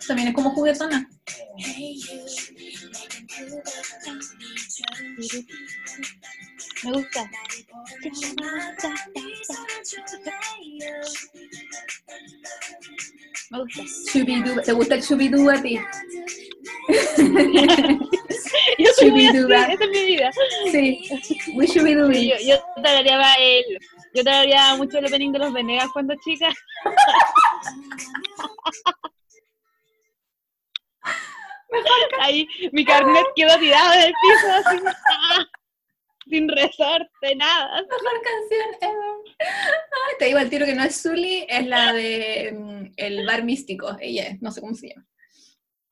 También es como juguetona. Me gusta. Me gusta. ¿Te gusta el chubidú a ti? Yo soy muy así, Chubiduba. esa es mi vida. Sí. Muy chubidú. Sí, yo, yo tarareaba el, yo tarareaba mucho el opening de los Venegas cuando chica. Ahí mi carnet quedó tirado en el piso así, ¡ah! sin resorte, nada. Mejor canción ever. Ay, te digo al tiro que no es Zully, es la de mm, El Bar Místico. Ella es, no sé cómo se llama.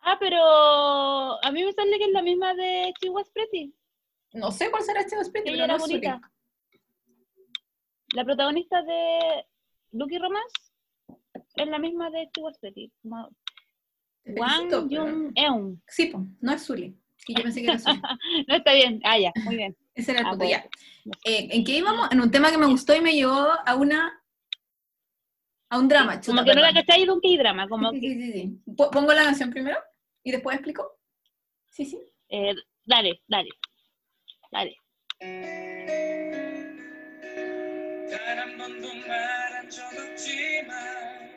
Ah, pero a mí me sale que es la misma de Chihuahua Pretty. No sé cuál será hospital, Ella pero era no bonita. La protagonista de Lucky Romance es la misma de Chihuahua Pretty. como Wang Jung Eun. Sí, no es Zully. Que yo pensé que era Zully. No está bien. Ah, ya, muy bien. Ese era el Ah, punto, bueno. ya. Eh, ¿En qué íbamos? En un tema que me gustó y me llevó a una... A un drama, Como chuta, que no la cachai de un K-drama, como Sí, sí, sí, sí. Po- ¿Pongo la canción primero? ¿Y después explico? Sí, sí. Eh, dale, dale. Dale.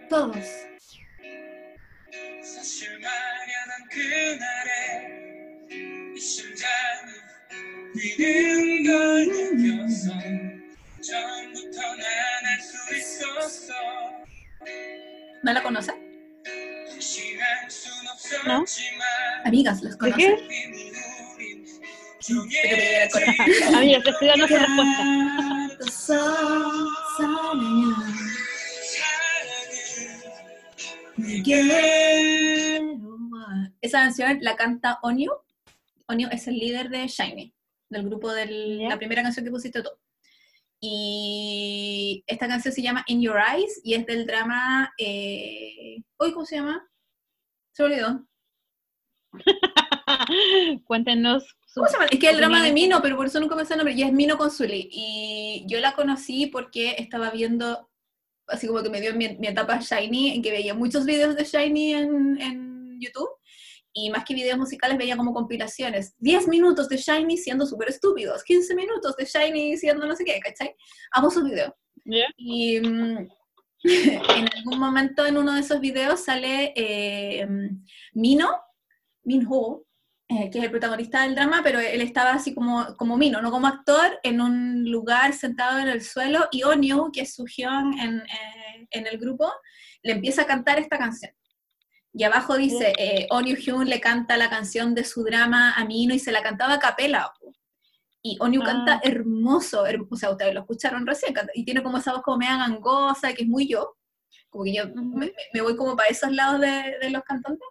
Todos. ¿No la conoces? ¿No? Amigas, las conoces. Amigas, te estoy dando respuesta. Esa canción la canta Onio. Onio es el líder de Shiny, del grupo de la primera canción que pusiste tú. Y esta canción se llama In Your Eyes y es del drama. Eh, cómo se llama? Se olvidó. Cuéntenos ¿Cómo se llama? Es que el drama de. Mino, pero por eso nunca me sé el nombre. Y es Mino con Zully. Y yo la conocí porque estaba viendo, así como que me dio mi, mi etapa Shiny, en que veía muchos videos de Shiny en, en YouTube. Y más que videos musicales, veía como compilaciones. 10 minutos de Shiny siendo súper estúpidos. 15 minutos de Shiny siendo no sé qué, ¿cachai? Amo sus videos. ¿Ya? Y mm, en algún momento en uno de esos videos sale eh, Mino, Minho, eh, que es el protagonista del drama, pero él estaba así como, como Mino, no como actor, en un lugar sentado en el suelo, y Onyu, que es su hyun en, eh, en el grupo, le empieza a cantar esta canción. Y abajo dice, eh, Onyu Hyun le canta la canción de su drama a Mino y se la cantaba a capela. po. Y Onyu Ah. canta hermoso, herm- o sea, ustedes lo escucharon recién, canta- y tiene como esa voz como media gangosa, que es muy yo, como que yo me, me voy como para esos lados de, de los cantantes.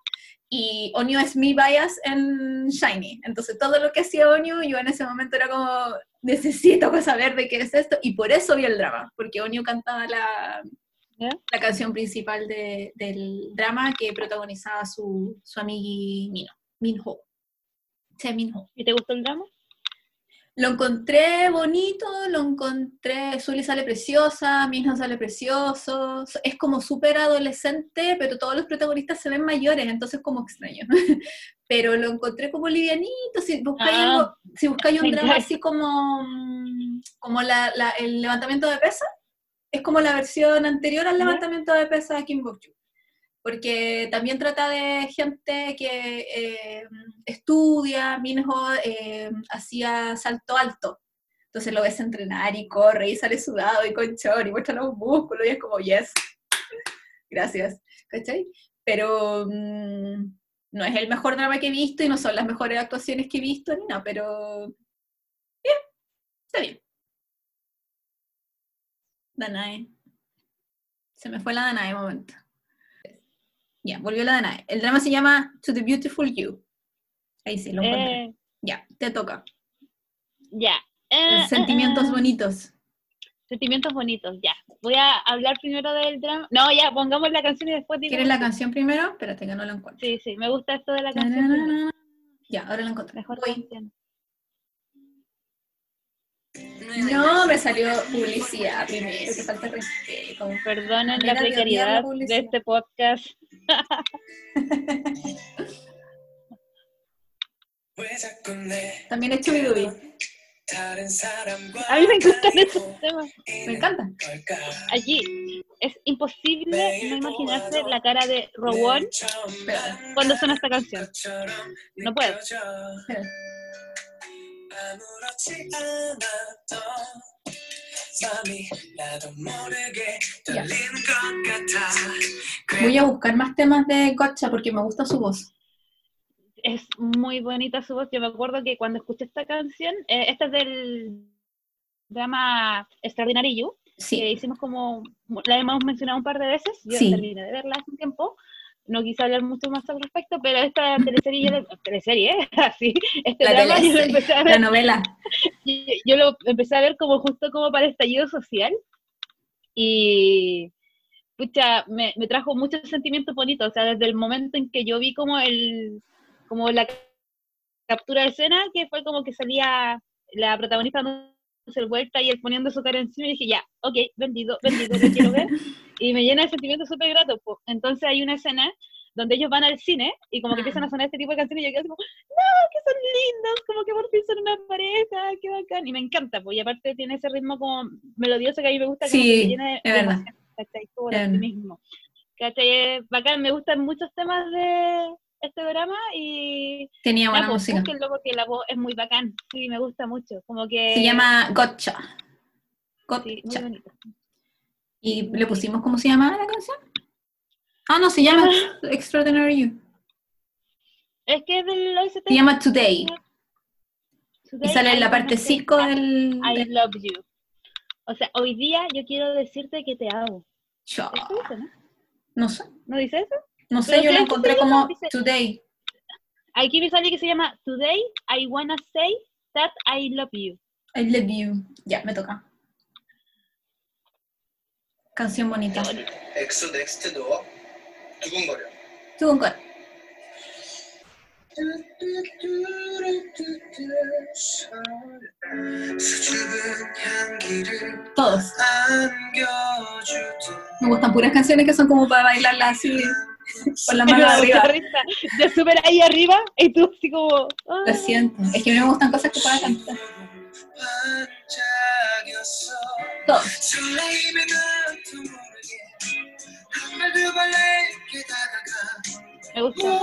Y Onyu es mi bias en Shiny, entonces todo lo que hacía Onyu, yo en ese momento era como, necesito saber de qué es esto, y por eso vi el drama, porque Onyu cantaba la, ¿Ya? la canción principal de- del drama que protagonizaba su, su amigui Mino, Minho. Che Minho. ¿Y te gustó el drama? Lo encontré bonito, lo encontré, Sully sale preciosa, Minho sale precioso, es como súper adolescente, pero todos los protagonistas se ven mayores, entonces como extraño. pero lo encontré como livianito, si buscáis, Ah, algo- si buscáis un drama así como, mm, como la- la- el levantamiento de pesas, es como la versión anterior al levantamiento de pesas de Kim Bok-joo. Porque también trata de gente que eh, estudia, Minho eh, hacía salto alto. Entonces lo ves entrenar y corre y sale sudado y con chor y muestra los músculos y es como, yes, gracias, ¿cachai? Pero mm, no es el mejor drama que he visto y no son las mejores actuaciones que he visto ni nada, pero bien, está bien. Danae. Se me fue la Danae un momento. Ya, volvió la Danae. El drama se llama To the Beautiful You. Ahí sí, lo encontré. Eh, Ya, te toca. ya. Eh, Sentimientos eh, eh. bonitos. Sentimientos bonitos, ya. Voy a hablar primero del drama. No, ya, pongamos la canción y después digo. ¿Quieres la canción primero? Espérate que no la encuentro. Sí, sí, me gusta esto de la canción. Ya, ahora la encontré. Mejor Voy. canción. No, me salió publicidad primero, que falta respeto. Perdonen la precariedad de este podcast. También es Chubidubi. A mí me encantan estos temas. Me encantan. Allí es imposible no imaginarse la cara de Robón cuando suena esta canción. No puedo. Espera. 아무렇지 않았던 마음이 나도 모르게 Ya. 떨리는 것 같아 Voy a buscar más temas de Gotcha porque me gusta su voz. Es muy bonita su voz. Yo me acuerdo que cuando escuché esta canción, eh, esta es del drama Extraordinary You, que Sí, hicimos como, la hemos mencionado un par de veces, yo Sí. terminé de verla hace un tiempo, no quise hablar mucho más al respecto, pero esta teleserie, yo la- teleserie, ¿eh? Así, este La drama yo lo empecé a la ver, novela. yo, yo lo empecé a ver como justo como para estallido social, y pucha, me, me trajo muchos sentimientos bonitos, o sea, desde el momento en que yo vi como el, como la captura de escena, que fue como que salía la protagonista dándose vuelta y él poniendo su cara encima, y dije, ya, ok, vendido, vendido, lo quiero ver, y me llena de sentimientos súper gratos, po. entonces hay una escena donde ellos van al cine y como que empiezan a sonar este tipo de canciones y yo quedo así como, no, que son lindos, como que por fin son una pareja, qué bacán, y me encanta, pues, y aparte tiene ese ritmo como melodioso que a mí me gusta, como Sí, que llena de, es de verdad. emoción, ¿cachai? Como Es optimismo. ¿Cachai? Bacán, me gustan muchos temas de este drama y Tenía buena pues, música. búsquenlo porque la voz es muy bacán, sí, me gusta mucho, como que... Se llama Gotcha. Sí, muy Gotcha. bonito. ¿Y le pusimos cómo se llama la canción? Ah, no, se llama Extraordinary You. Es que es del OST. Se llama Today. Y sale en la parte say 5 that del... I love you. O sea, hoy día yo quiero decirte que te amo. show. ¿Eso dice, no? No sé. ¿No dice eso? No sé, yo la encontré como Today. Aquí me sale que se llama Today I Wanna Say That I Love You. I Love You. Ya, me toca. Canción bonita. Exodextedoa. Este Tugungore. Tugungore. Todos. Me gustan puras canciones que son como para bailarlas así. con la mano arriba. Yo súper ahí arriba y tú así como. ¡ay! Lo siento, es que a mí me gustan cosas que puedan cantar. Me gusta.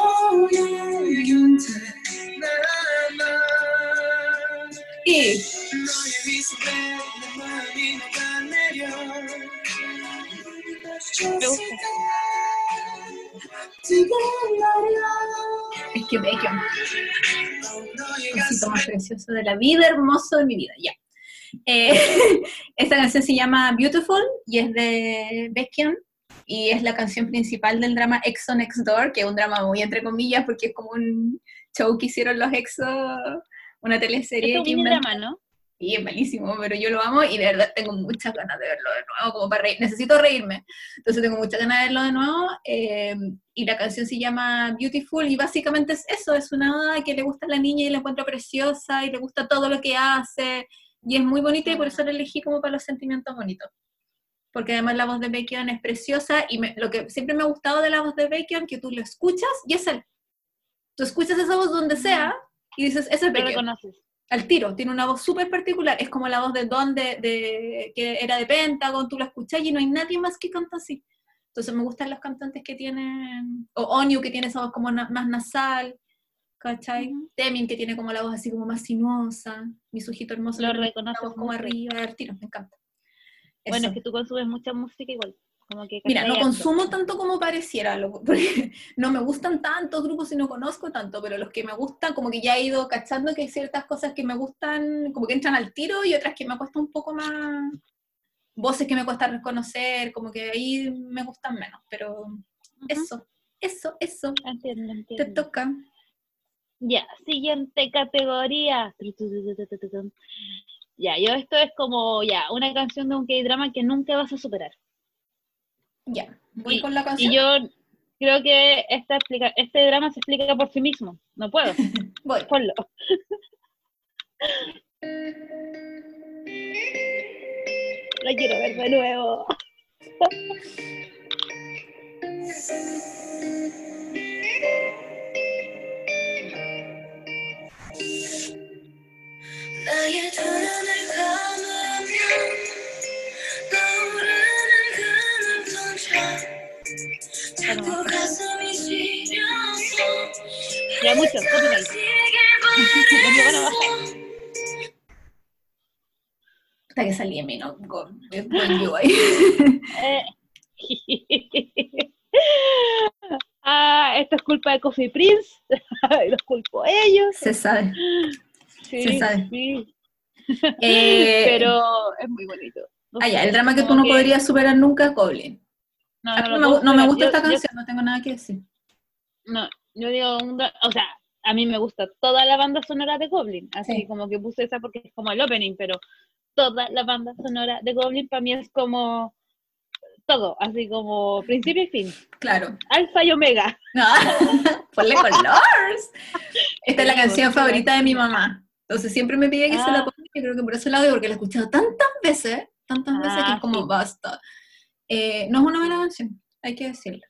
Y. Me gusta. Es que Bacon, el cosito más precioso de la vida, hermoso de mi vida, ya. Eh, esta canción se llama Beautiful y es de Bacon y es la canción principal del drama EXO Next Door, que es un drama muy entre comillas porque es como un show que hicieron los EXO, una teleserie Es un que drama, ¿no? Y es malísimo, pero yo lo amo y de verdad tengo muchas ganas de verlo de nuevo, como para reír. Necesito reírme. Entonces tengo muchas ganas de verlo de nuevo. eh, y la canción se llama Beautiful y básicamente es eso, es una oda que le gusta a la niña y la encuentra preciosa y le gusta todo lo que hace. Y es muy bonita y por eso la elegí como para los sentimientos bonitos. Porque además la voz de Bacon es preciosa y me- lo que siempre me ha gustado de la voz de Bacon, que tú lo escuchas y es él. Tú escuchas esa voz donde sea y dices, ese es Lo Bacon reconoces. Al tiro, tiene una voz súper particular, es como la voz de Don de, de- que era de Pentagon, tú la escuchás y no hay nadie más que canta así. Entonces me gustan los cantantes que tienen, o Onyu que tiene esa voz como na- más nasal, ¿cachai? Ujú. Temin que tiene como la voz así como más sinuosa, mi sujito hermoso, Lo voz como arriba, al tiro, me encanta. Bueno, es que tú consumes mucha música igual. Como que Mira, no consumo tanto como pareciera, porque no me gustan tantos grupos y no conozco tanto, pero los que me gustan, como que ya he ido cachando que hay ciertas cosas que me gustan, como que entran al tiro y otras que me cuesta un poco más, voces que me cuesta reconocer, como que ahí me gustan menos, pero eso, eso, eso, Entiendo, te entiendo. toca. Ya, siguiente categoría. Ya, yo esto es como, ya, una canción de un K-drama que nunca vas a superar. Ya, voy Y- con la canción. Y yo creo que esta explica, este drama se explica por sí mismo. No puedo, Voy. ponlo. La quiero ver de nuevo. 나의 두 눈을 감 Ya mucho, copyright. Hasta que salí en mi no, ahí. ah, esto es culpa de Coffee Prince, los culpo a ellos. Se sabe. Sí, Se sabe. Sí. Eh, Pero es muy bonito. No ah, ya, el drama que tú no que... podrías superar nunca es Goblin. No, A mí no, no, me, no me gusta Yo- esta yo- canción, no tengo nada que decir. No, yo digo, o sea, a mí me gusta toda la banda sonora de Goblin, así Sí. como que puse esa porque es como el opening, pero toda la banda sonora de Goblin para mí es como todo, así como principio y fin, Claro. alfa y omega. Ah, ponle colores. Esta es la canción favorita de mi mamá. Entonces siempre me pide que se la Ah. ponga y creo que por eso la porque la he escuchado tantas veces, tantas veces que Ah, es como sí. basta. Eh, no es una buena canción, hay que decirlo.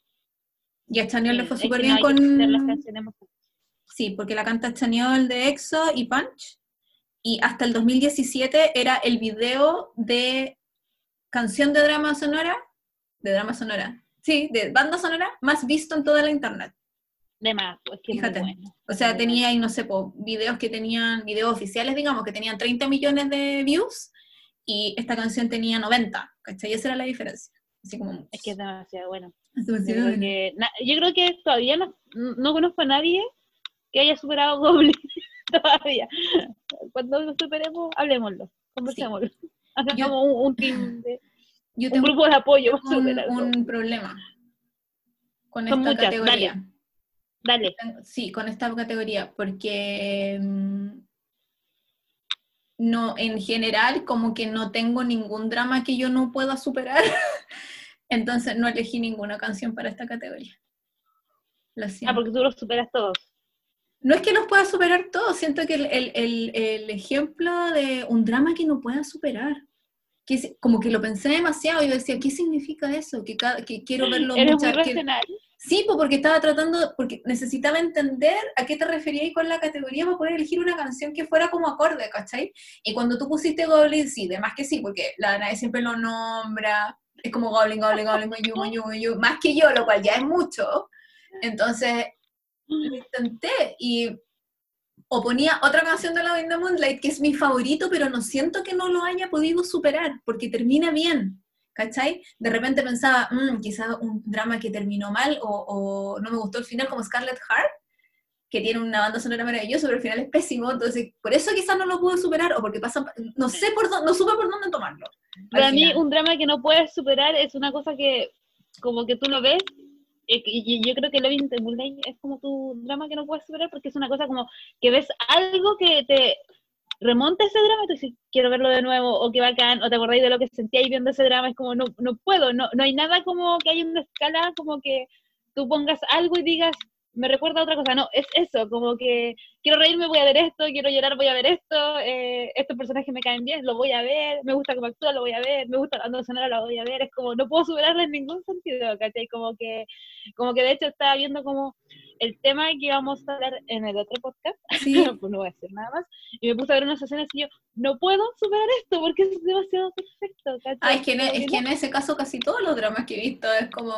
Y a Chanyeol le fue súper bien no las con... canciones Sí, porque la canta Chanyeol de EXO y Punch. Y hasta el 2017 era el video de canción de drama sonora, de drama sonora, sí, de banda sonora, más visto en toda la internet. de más, pues que es muy Fíjate. bueno. O sea, tenía ahí, no sé, po, videos que tenían, videos oficiales, digamos, que tenían 30 millones de views y esta canción tenía 90, ¿cachai? Esa era la diferencia. Así como... bueno. Es que es demasiado bueno. es Yo creo, que, na- yo creo que todavía no, no conozco a nadie que haya superado Goblin todavía. Cuando lo superemos, hablemoslo, conversémoslo. Hagamos Yo- un, un team, de, Yo un tengo grupo de apoyo un, un problema con Son esta muchas, categoría. Dale. Sí, con esta categoría, porque mm, no, en general, como que no tengo ningún drama que yo no pueda superar, entonces no elegí ninguna canción para esta categoría. Lo. Ah, porque tú los superas todos. No es que los pueda superar todos, siento que el, el- el- el ejemplo de un drama que no pueda superar, que es- como que lo pensé demasiado, yo decía, ¿qué significa eso? Que, cada- que quiero verlo Eres muchas- muy que- racional. Sí, porque estaba tratando, porque necesitaba entender a qué te referías con la categoría para poder elegir una canción que fuera como acorde, ¿cachai? Y cuando tú pusiste Goblin, sí, de más que sí, porque la nadie siempre lo nombra, es como Goblin, Goblin, Goblin, Mayu, Mayu, Mayu, más que yo, lo cual ya es mucho. Entonces, lo intenté y o ponía otra canción de la Moonlight que es mi favorito, pero no siento que no lo haya podido superar, porque termina bien, ¿cachai? De repente pensaba, "Mm, quizá un drama que terminó mal o, o no me gustó el final como Scarlet Heart, que tiene una banda sonora maravillosa, pero al final es pésimo, entonces por eso quizás no lo pude superar, o porque pasa, no sé por dónde, no supe por dónde tomarlo. Para mí, un drama que no puedes superar es una cosa que, como que tú lo ves, y yo creo que Loving the Moonlight es como tu drama que no puedes superar porque es una cosa como que ves algo que te remonta ese drama tú dices, quiero verlo de nuevo, o qué bacán, o te acordáis de lo que sentíais viendo ese drama, es como, no, no puedo, no, no hay nada como que hay una escala como que tú pongas algo y digas, me recuerda a otra cosa, no, es eso, como que quiero reírme, voy a ver esto, quiero llorar, voy a ver esto, eh, estos personajes me caen bien, lo voy a ver, me gusta cómo actúa, lo voy a ver, me gusta la banda sonora, lo voy a ver, es como, no puedo superarla en ningún sentido, ¿cachai? Como que, como que de hecho estaba viendo como el tema que íbamos a hablar en el otro podcast, Sí, pues no voy a decir nada más, y me puse a ver unas escenas y yo, no puedo superar esto porque es demasiado perfecto, ¿cachai? Ah, es que, en, Como es que en ese caso casi todos los dramas que he visto es como...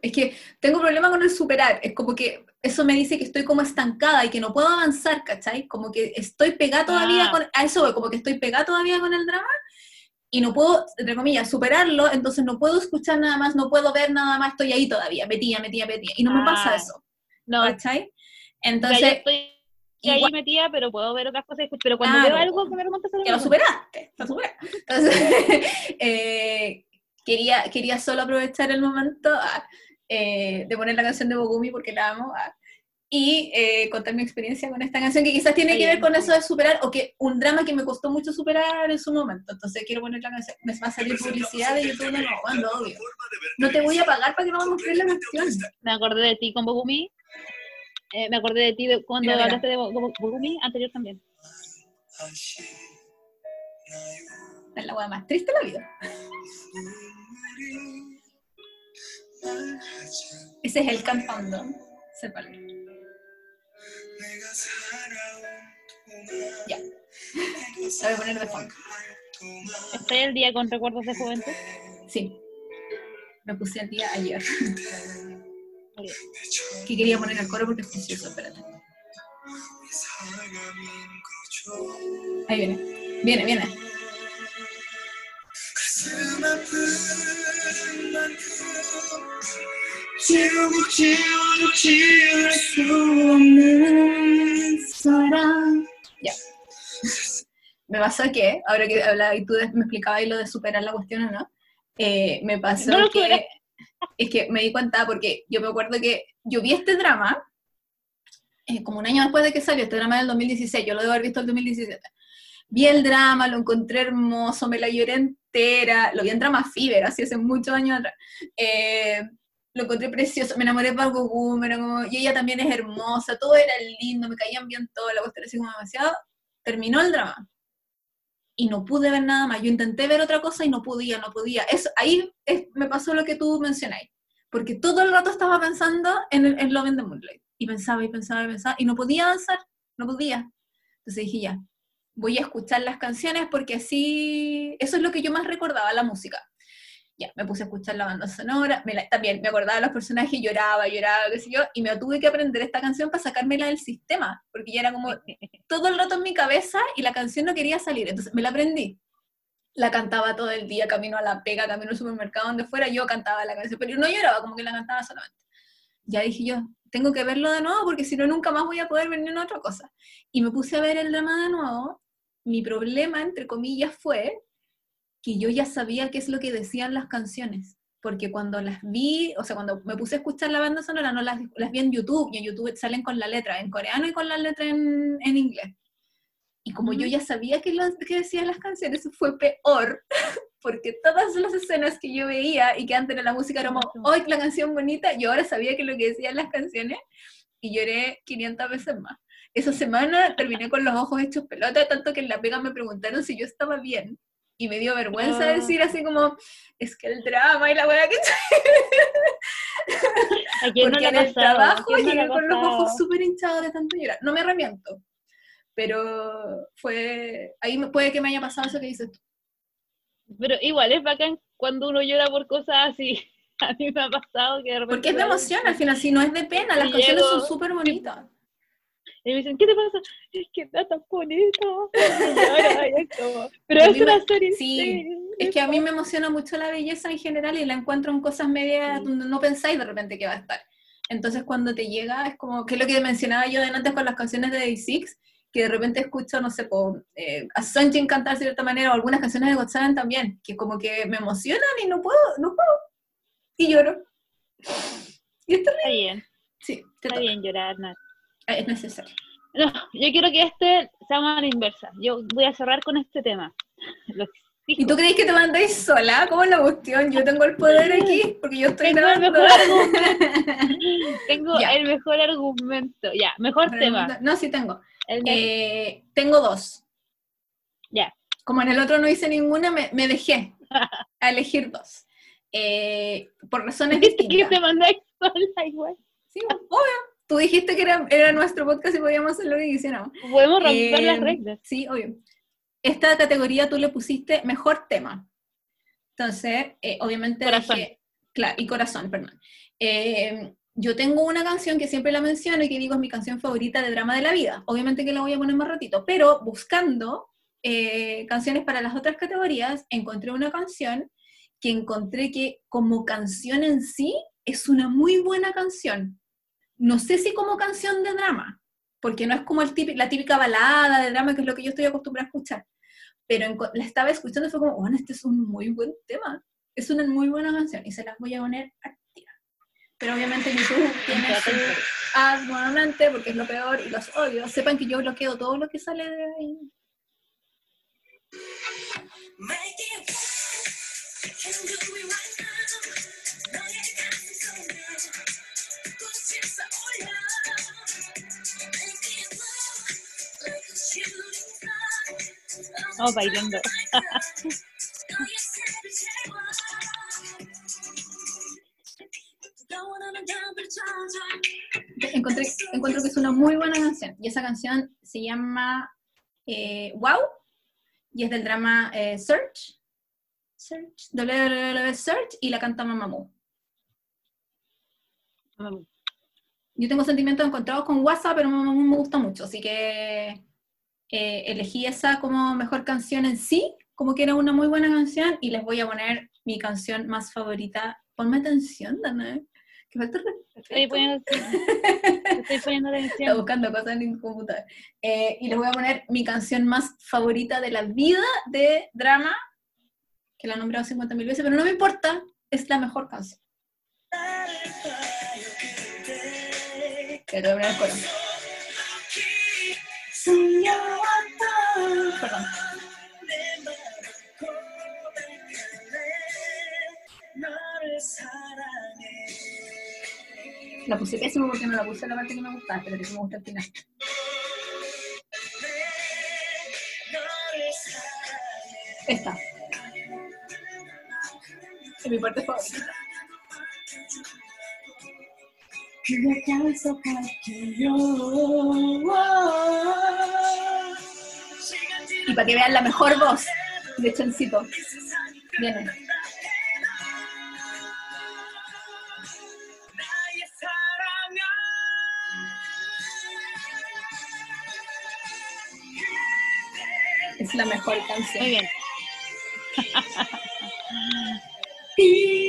Es que tengo problema con el superar, es como que eso me dice que estoy como estancada y que no puedo avanzar, ¿cachai? Como que estoy pegada todavía Ah. con... A eso como que estoy pegada todavía con el drama y no puedo, entre comillas, superarlo, entonces no puedo escuchar nada más, no puedo ver nada más, estoy ahí todavía, metía, metía, metía. Y no me pasa Ah. eso, no, ¿cachai? Entonces, estoy ahí igual- metida, pero puedo ver otras cosas. Pero cuando Claro. veo algo que me remonta a que lo superaste, lo superaste. Entonces, eh, quería, quería solo aprovechar el momento ah, eh, de poner la canción de Bogumi porque la amo ah, y eh, contar mi experiencia con esta canción que quizás tiene que ver con eso de superar o que un drama que me costó mucho superar en su momento. Entonces quiero poner la canción. Me va a salir publicidad de YouTube de nuevo, cuando obvio. No te voy a pagar para que no vamos a ver la canción. me acordé de ti con Bogumi. Eh, me acordé de ti de- cuando Mira, mira. hablaste de Bo- Bo- Bogumi, anterior también. Es la hueá más triste de la vida. Ese es el cantando. Sépalo. Ya. La voy a poner de fondo. ¿Estoy el día con recuerdos de juventud? Sí. Me puse al día ayer. Que quería poner al coro porque es precioso, espérate. Ahí viene. Viene, viene. Ya. Me pasó que, ahora que hablabas y tú me explicabas lo de superar la cuestión, o ¿no? Eh, me pasó que es que me di cuenta porque yo me acuerdo que yo vi este drama eh, como un año después de que salió, este drama del 2016, yo lo debo haber visto el 2017. Vi el drama, lo encontré hermoso, me la lloré entera, lo vi en Drama Fever, así hace muchos años atrás. Eh, lo encontré precioso, me enamoré de era como, y ella también es hermosa, todo era lindo, me caían bien todo, la cuestión así como demasiado. Terminó el drama. Y no pude ver nada más. Yo intenté ver otra cosa y no podía, no podía. Eso, ahí me pasó lo que tú mencionáis. Porque todo el rato estaba pensando en, el- en Love in Moonlight. Y pensaba y pensaba y pensaba. Y no podía avanzar, no podía. Entonces dije, ya, voy a escuchar las canciones porque así, eso es lo que yo más recordaba, la música. Ya, me puse a escuchar la banda sonora, me la- también me acordaba de los personajes, lloraba, lloraba, qué sé yo, y me tuve que aprender esta canción para sacármela del sistema, porque ya era como todo el rato en mi cabeza y la canción no quería salir, entonces me la aprendí. La cantaba todo el día, camino a la pega, camino al supermercado, donde fuera, yo cantaba la canción, pero no lloraba, como que la cantaba solamente. Ya dije yo, tengo que verlo de nuevo porque si no nunca más voy a poder ver ni una otra cosa. Y me puse a ver el drama de nuevo. Mi problema, entre comillas, fue que yo ya sabía qué es lo que decían las canciones. Porque cuando las vi, o sea, cuando me puse a escuchar la banda sonora, no las, las vi en YouTube, y en YouTube salen con la letra en coreano y con la letra en, en inglés. Y como yo Ujú. ya sabía qué, las- qué decían las canciones, fue peor, porque todas las escenas que yo veía y que antes en la música era como, hoy la canción bonita, yo ahora sabía que lo que decían las canciones, y lloré 500 veces más. Esa semana terminé con los ojos hechos pelota, tanto que en la pega me preguntaron si yo estaba bien. Y me dio vergüenza Ah. decir así como, es que el drama y la weá que ¿A quién no porque en el trabajo no llegué con los ojos súper hinchados de tanto llorar. No me arrepiento, pero fue, ahí puede que me haya pasado eso que dices tú. Pero igual es bacán cuando uno llora por cosas así. A mí me ha pasado que de repente... Porque es de emoción al final, si no es de pena, las canciones son súper bonitas. Y me dicen, ¿qué te pasa? Es que está tan bonito. Pero es una serie. sí, Es que a mí me emociona mucho la belleza en general y la encuentro en cosas medias donde no pensáis de repente que va a estar. Entonces cuando te llega, es como, que es lo que mencionaba yo de antes con las canciones de Day Six, que de repente escucho, no sé, po, eh, a Sunshine cantar de cierta manera, o algunas canciones de Seven también, que como que me emocionan y no puedo, no puedo. Y lloro. Y Está bien, Sí, te está toca. bien llorar, Nat. Es necesario. No, yo quiero que este sea a la inversa. Yo voy a cerrar con este tema. Lo. ¿Y tú crees que te mandáis sola? ¿Cómo es la cuestión? Yo tengo el poder aquí porque yo estoy Tengo el grabando. mejor. Tengo Ya. el mejor argumento. Ya, mejor tema. No, sí tengo. Eh, tengo dos. Ya. Como en el otro no hice ninguna, me, me dejé a elegir dos. Eh, por razones Viste que distintas. te mandáis sola igual. Sí, obvio. Tú dijiste que era, era nuestro podcast y podíamos hacer lo que quisiéramos. Podemos romper Eh, las reglas. Sí, obvio. Esta categoría tú le pusiste mejor tema. Entonces, eh, obviamente Corazón. dejé- claro, y corazón, perdón. Eh, yo tengo una canción que siempre la menciono y que digo es mi canción favorita de drama de la vida. Obviamente que la voy a poner más ratito, pero buscando eh, canciones para las otras categorías, encontré una canción que encontré que como canción en sí es una muy buena canción. No sé si como canción de drama, porque no es como el la típica balada de drama que es lo que yo estoy acostumbrada a escuchar. Pero la estaba escuchando y fue como, bueno, este es un muy buen tema. Es una muy buena canción y se las voy a poner a tiro. Pero obviamente YouTube tiene su ad nuevamente porque es lo peor y los odio. Sepan que yo bloqueo todo lo que sale de ahí. Oh, bailando. Encontré, encuentro que es una muy buena canción. Y esa canción se llama eh, Wow y es del drama eh, Search. Search. Y la canta Mamamoo. Yo tengo sentimientos encontrados con WhatsApp, pero Mamamoo me gusta mucho, así que eh, elegí esa como mejor canción en sí, como que era una muy buena canción, y les voy a poner mi canción más favorita. Ponme atención, Dana. Que falta. Estoy poniendo, estoy poniendo Está atención. buscando cosas en el computador. Eh, y les voy a poner mi canción más favorita de la vida de drama, que la he nombrado 50.000 veces, pero no me importa, es la mejor canción. Que te voy a poner el coro. Perdón. La puse pésimo porque no la puse la parte que me gustaba, pero que me gusta el final. Esta. Es mi parte favorita. Y para que vean la mejor voz de Chancito. Viene. Es la mejor canción. Muy bien.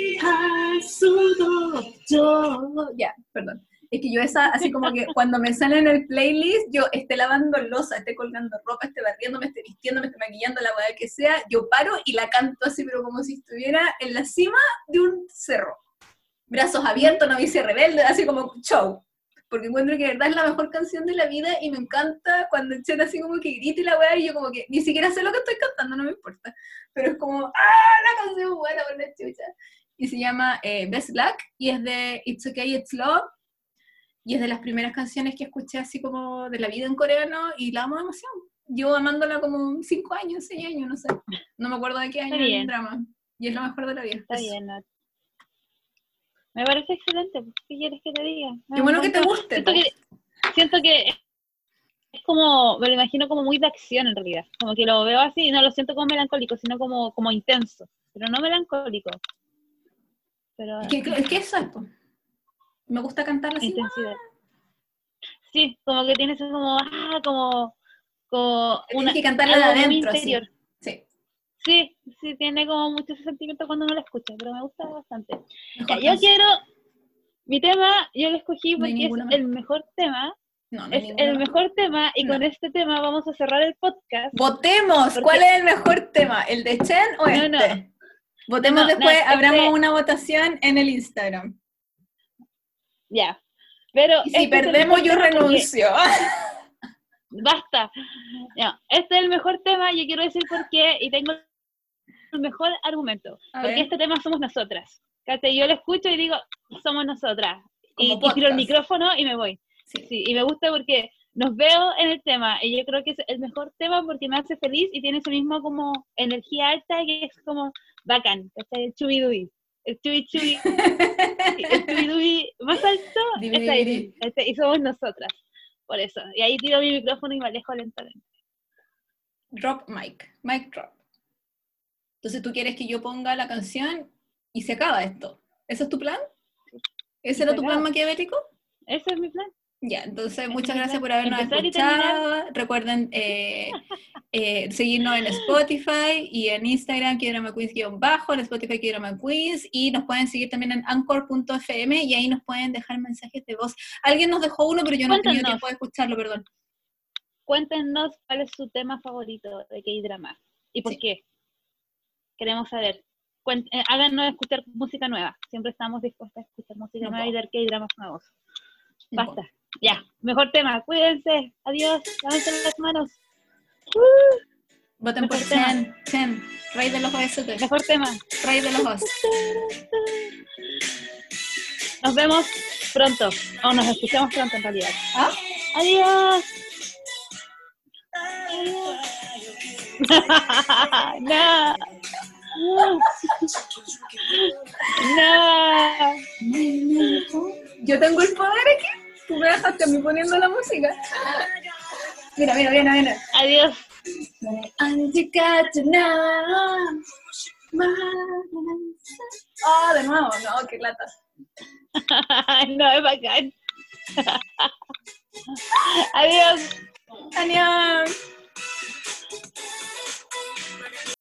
Ya, perdón. Es que yo esa, así como que cuando me sale en el playlist, yo esté lavando losa, esté colgando ropa, esté barriendo, me esté vistiendo, me esté maquillando, la weá que sea, yo paro y la canto así, pero como si estuviera en la cima de un cerro. Brazos abiertos, novicia rebelde, así como show. Porque encuentro que de verdad es la mejor canción de la vida y me encanta cuando echan así como que grite la weá y yo como que ni siquiera sé lo que estoy cantando, no me importa. Pero es como, ¡ah, la canción buena por chucha! Y se llama eh, Best Luck y es de It's Okay, It's Love. Y es de las primeras canciones que escuché así como de la vida en coreano y la amo demasiado. Llevo amándola como 5 años, 6 años, no sé. No me acuerdo de qué año en el drama. Y es lo mejor de la vida. Está Eso. bien, Nat. Me parece excelente. pues, ¿Qué quieres que te diga? Me Qué bueno que te guste. Siento que, siento que es como, me lo imagino como muy de acción en realidad. Como que lo veo así y no lo siento como melancólico, sino como, como intenso. Pero no melancólico. Pero Es que, es que eso es, po. Me gusta cantarla así. intensidad. Sí, como que tienes como, ah, como, como Tienes que cantarla de adentro, así. interior. Sí. Sí, sí, tiene como mucho ese sentimiento cuando uno la escucha, pero me gusta bastante. Mejor yo canción. quiero Mi tema yo lo escogí No porque es el mejor tema. No, no Es el mejor tema y No. con este tema vamos a cerrar el podcast. Votemos. Porque- ¿Cuál es el mejor tema? ¿El de Chen o No, este? No. Votemos No, no, después, este- abramos una votación en el Instagram. Ya. Pero Y si este perdemos, yo porque- renuncio. Basta. Ya, Este es el mejor tema, yo quiero decir por qué y tengo el mejor argumento. A porque ver. este tema somos nosotras. Yo lo escucho y digo, somos nosotras. Y, tiro el podcast. micrófono y me voy. Sí. Sí, y me gusta porque nos veo en el tema y yo creo que es el mejor tema porque me hace feliz y tiene ese mismo como energía alta que es como bacán, ¿cachai? El chubidui, el chubi chubi, el chubidui más alto está ahí, y somos nosotras, por eso. Y ahí tiro mi micrófono y me alejo lentamente. Drop mic. Mic drop. Entonces tú quieres que yo ponga la canción y se acaba esto. ¿Ese es tu plan? ¿Ese era tu plan maquiavélico? Ese es mi plan. Ya, entonces muchas gracias por habernos Empezar escuchado. Recuerden eh, eh, seguirnos en Spotify y en Instagram, bajo en Spotify, Queens, y nos pueden seguir también en anchor.fm y ahí nos pueden dejar mensajes de voz. Alguien nos dejó uno, pero yo no he tenido tiempo de escucharlo, perdón. Cuéntenos cuál es su tema favorito de K-drama y por Sí. qué. Queremos saber. Eh, háganos escuchar música nueva. Siempre estamos dispuestos a escuchar música No nueva y ver K-dramas nuevos. No Basta. Ya, mejor tema. Cuídense. Adiós. Lávense las manos. Voten por. Chen, Chen, rey de los OST, Mejor tema. rey de los hosts. Nos vemos pronto. O nos escuchamos pronto en realidad. ¿Ah? Adiós. no. No. Yo tengo el poder aquí. Tú me dejaste a mí poniendo la música. Mira, mira, mira, mira. Adiós. Oh, de nuevo, no, qué lata. no, es bacán. Adiós. Adiós.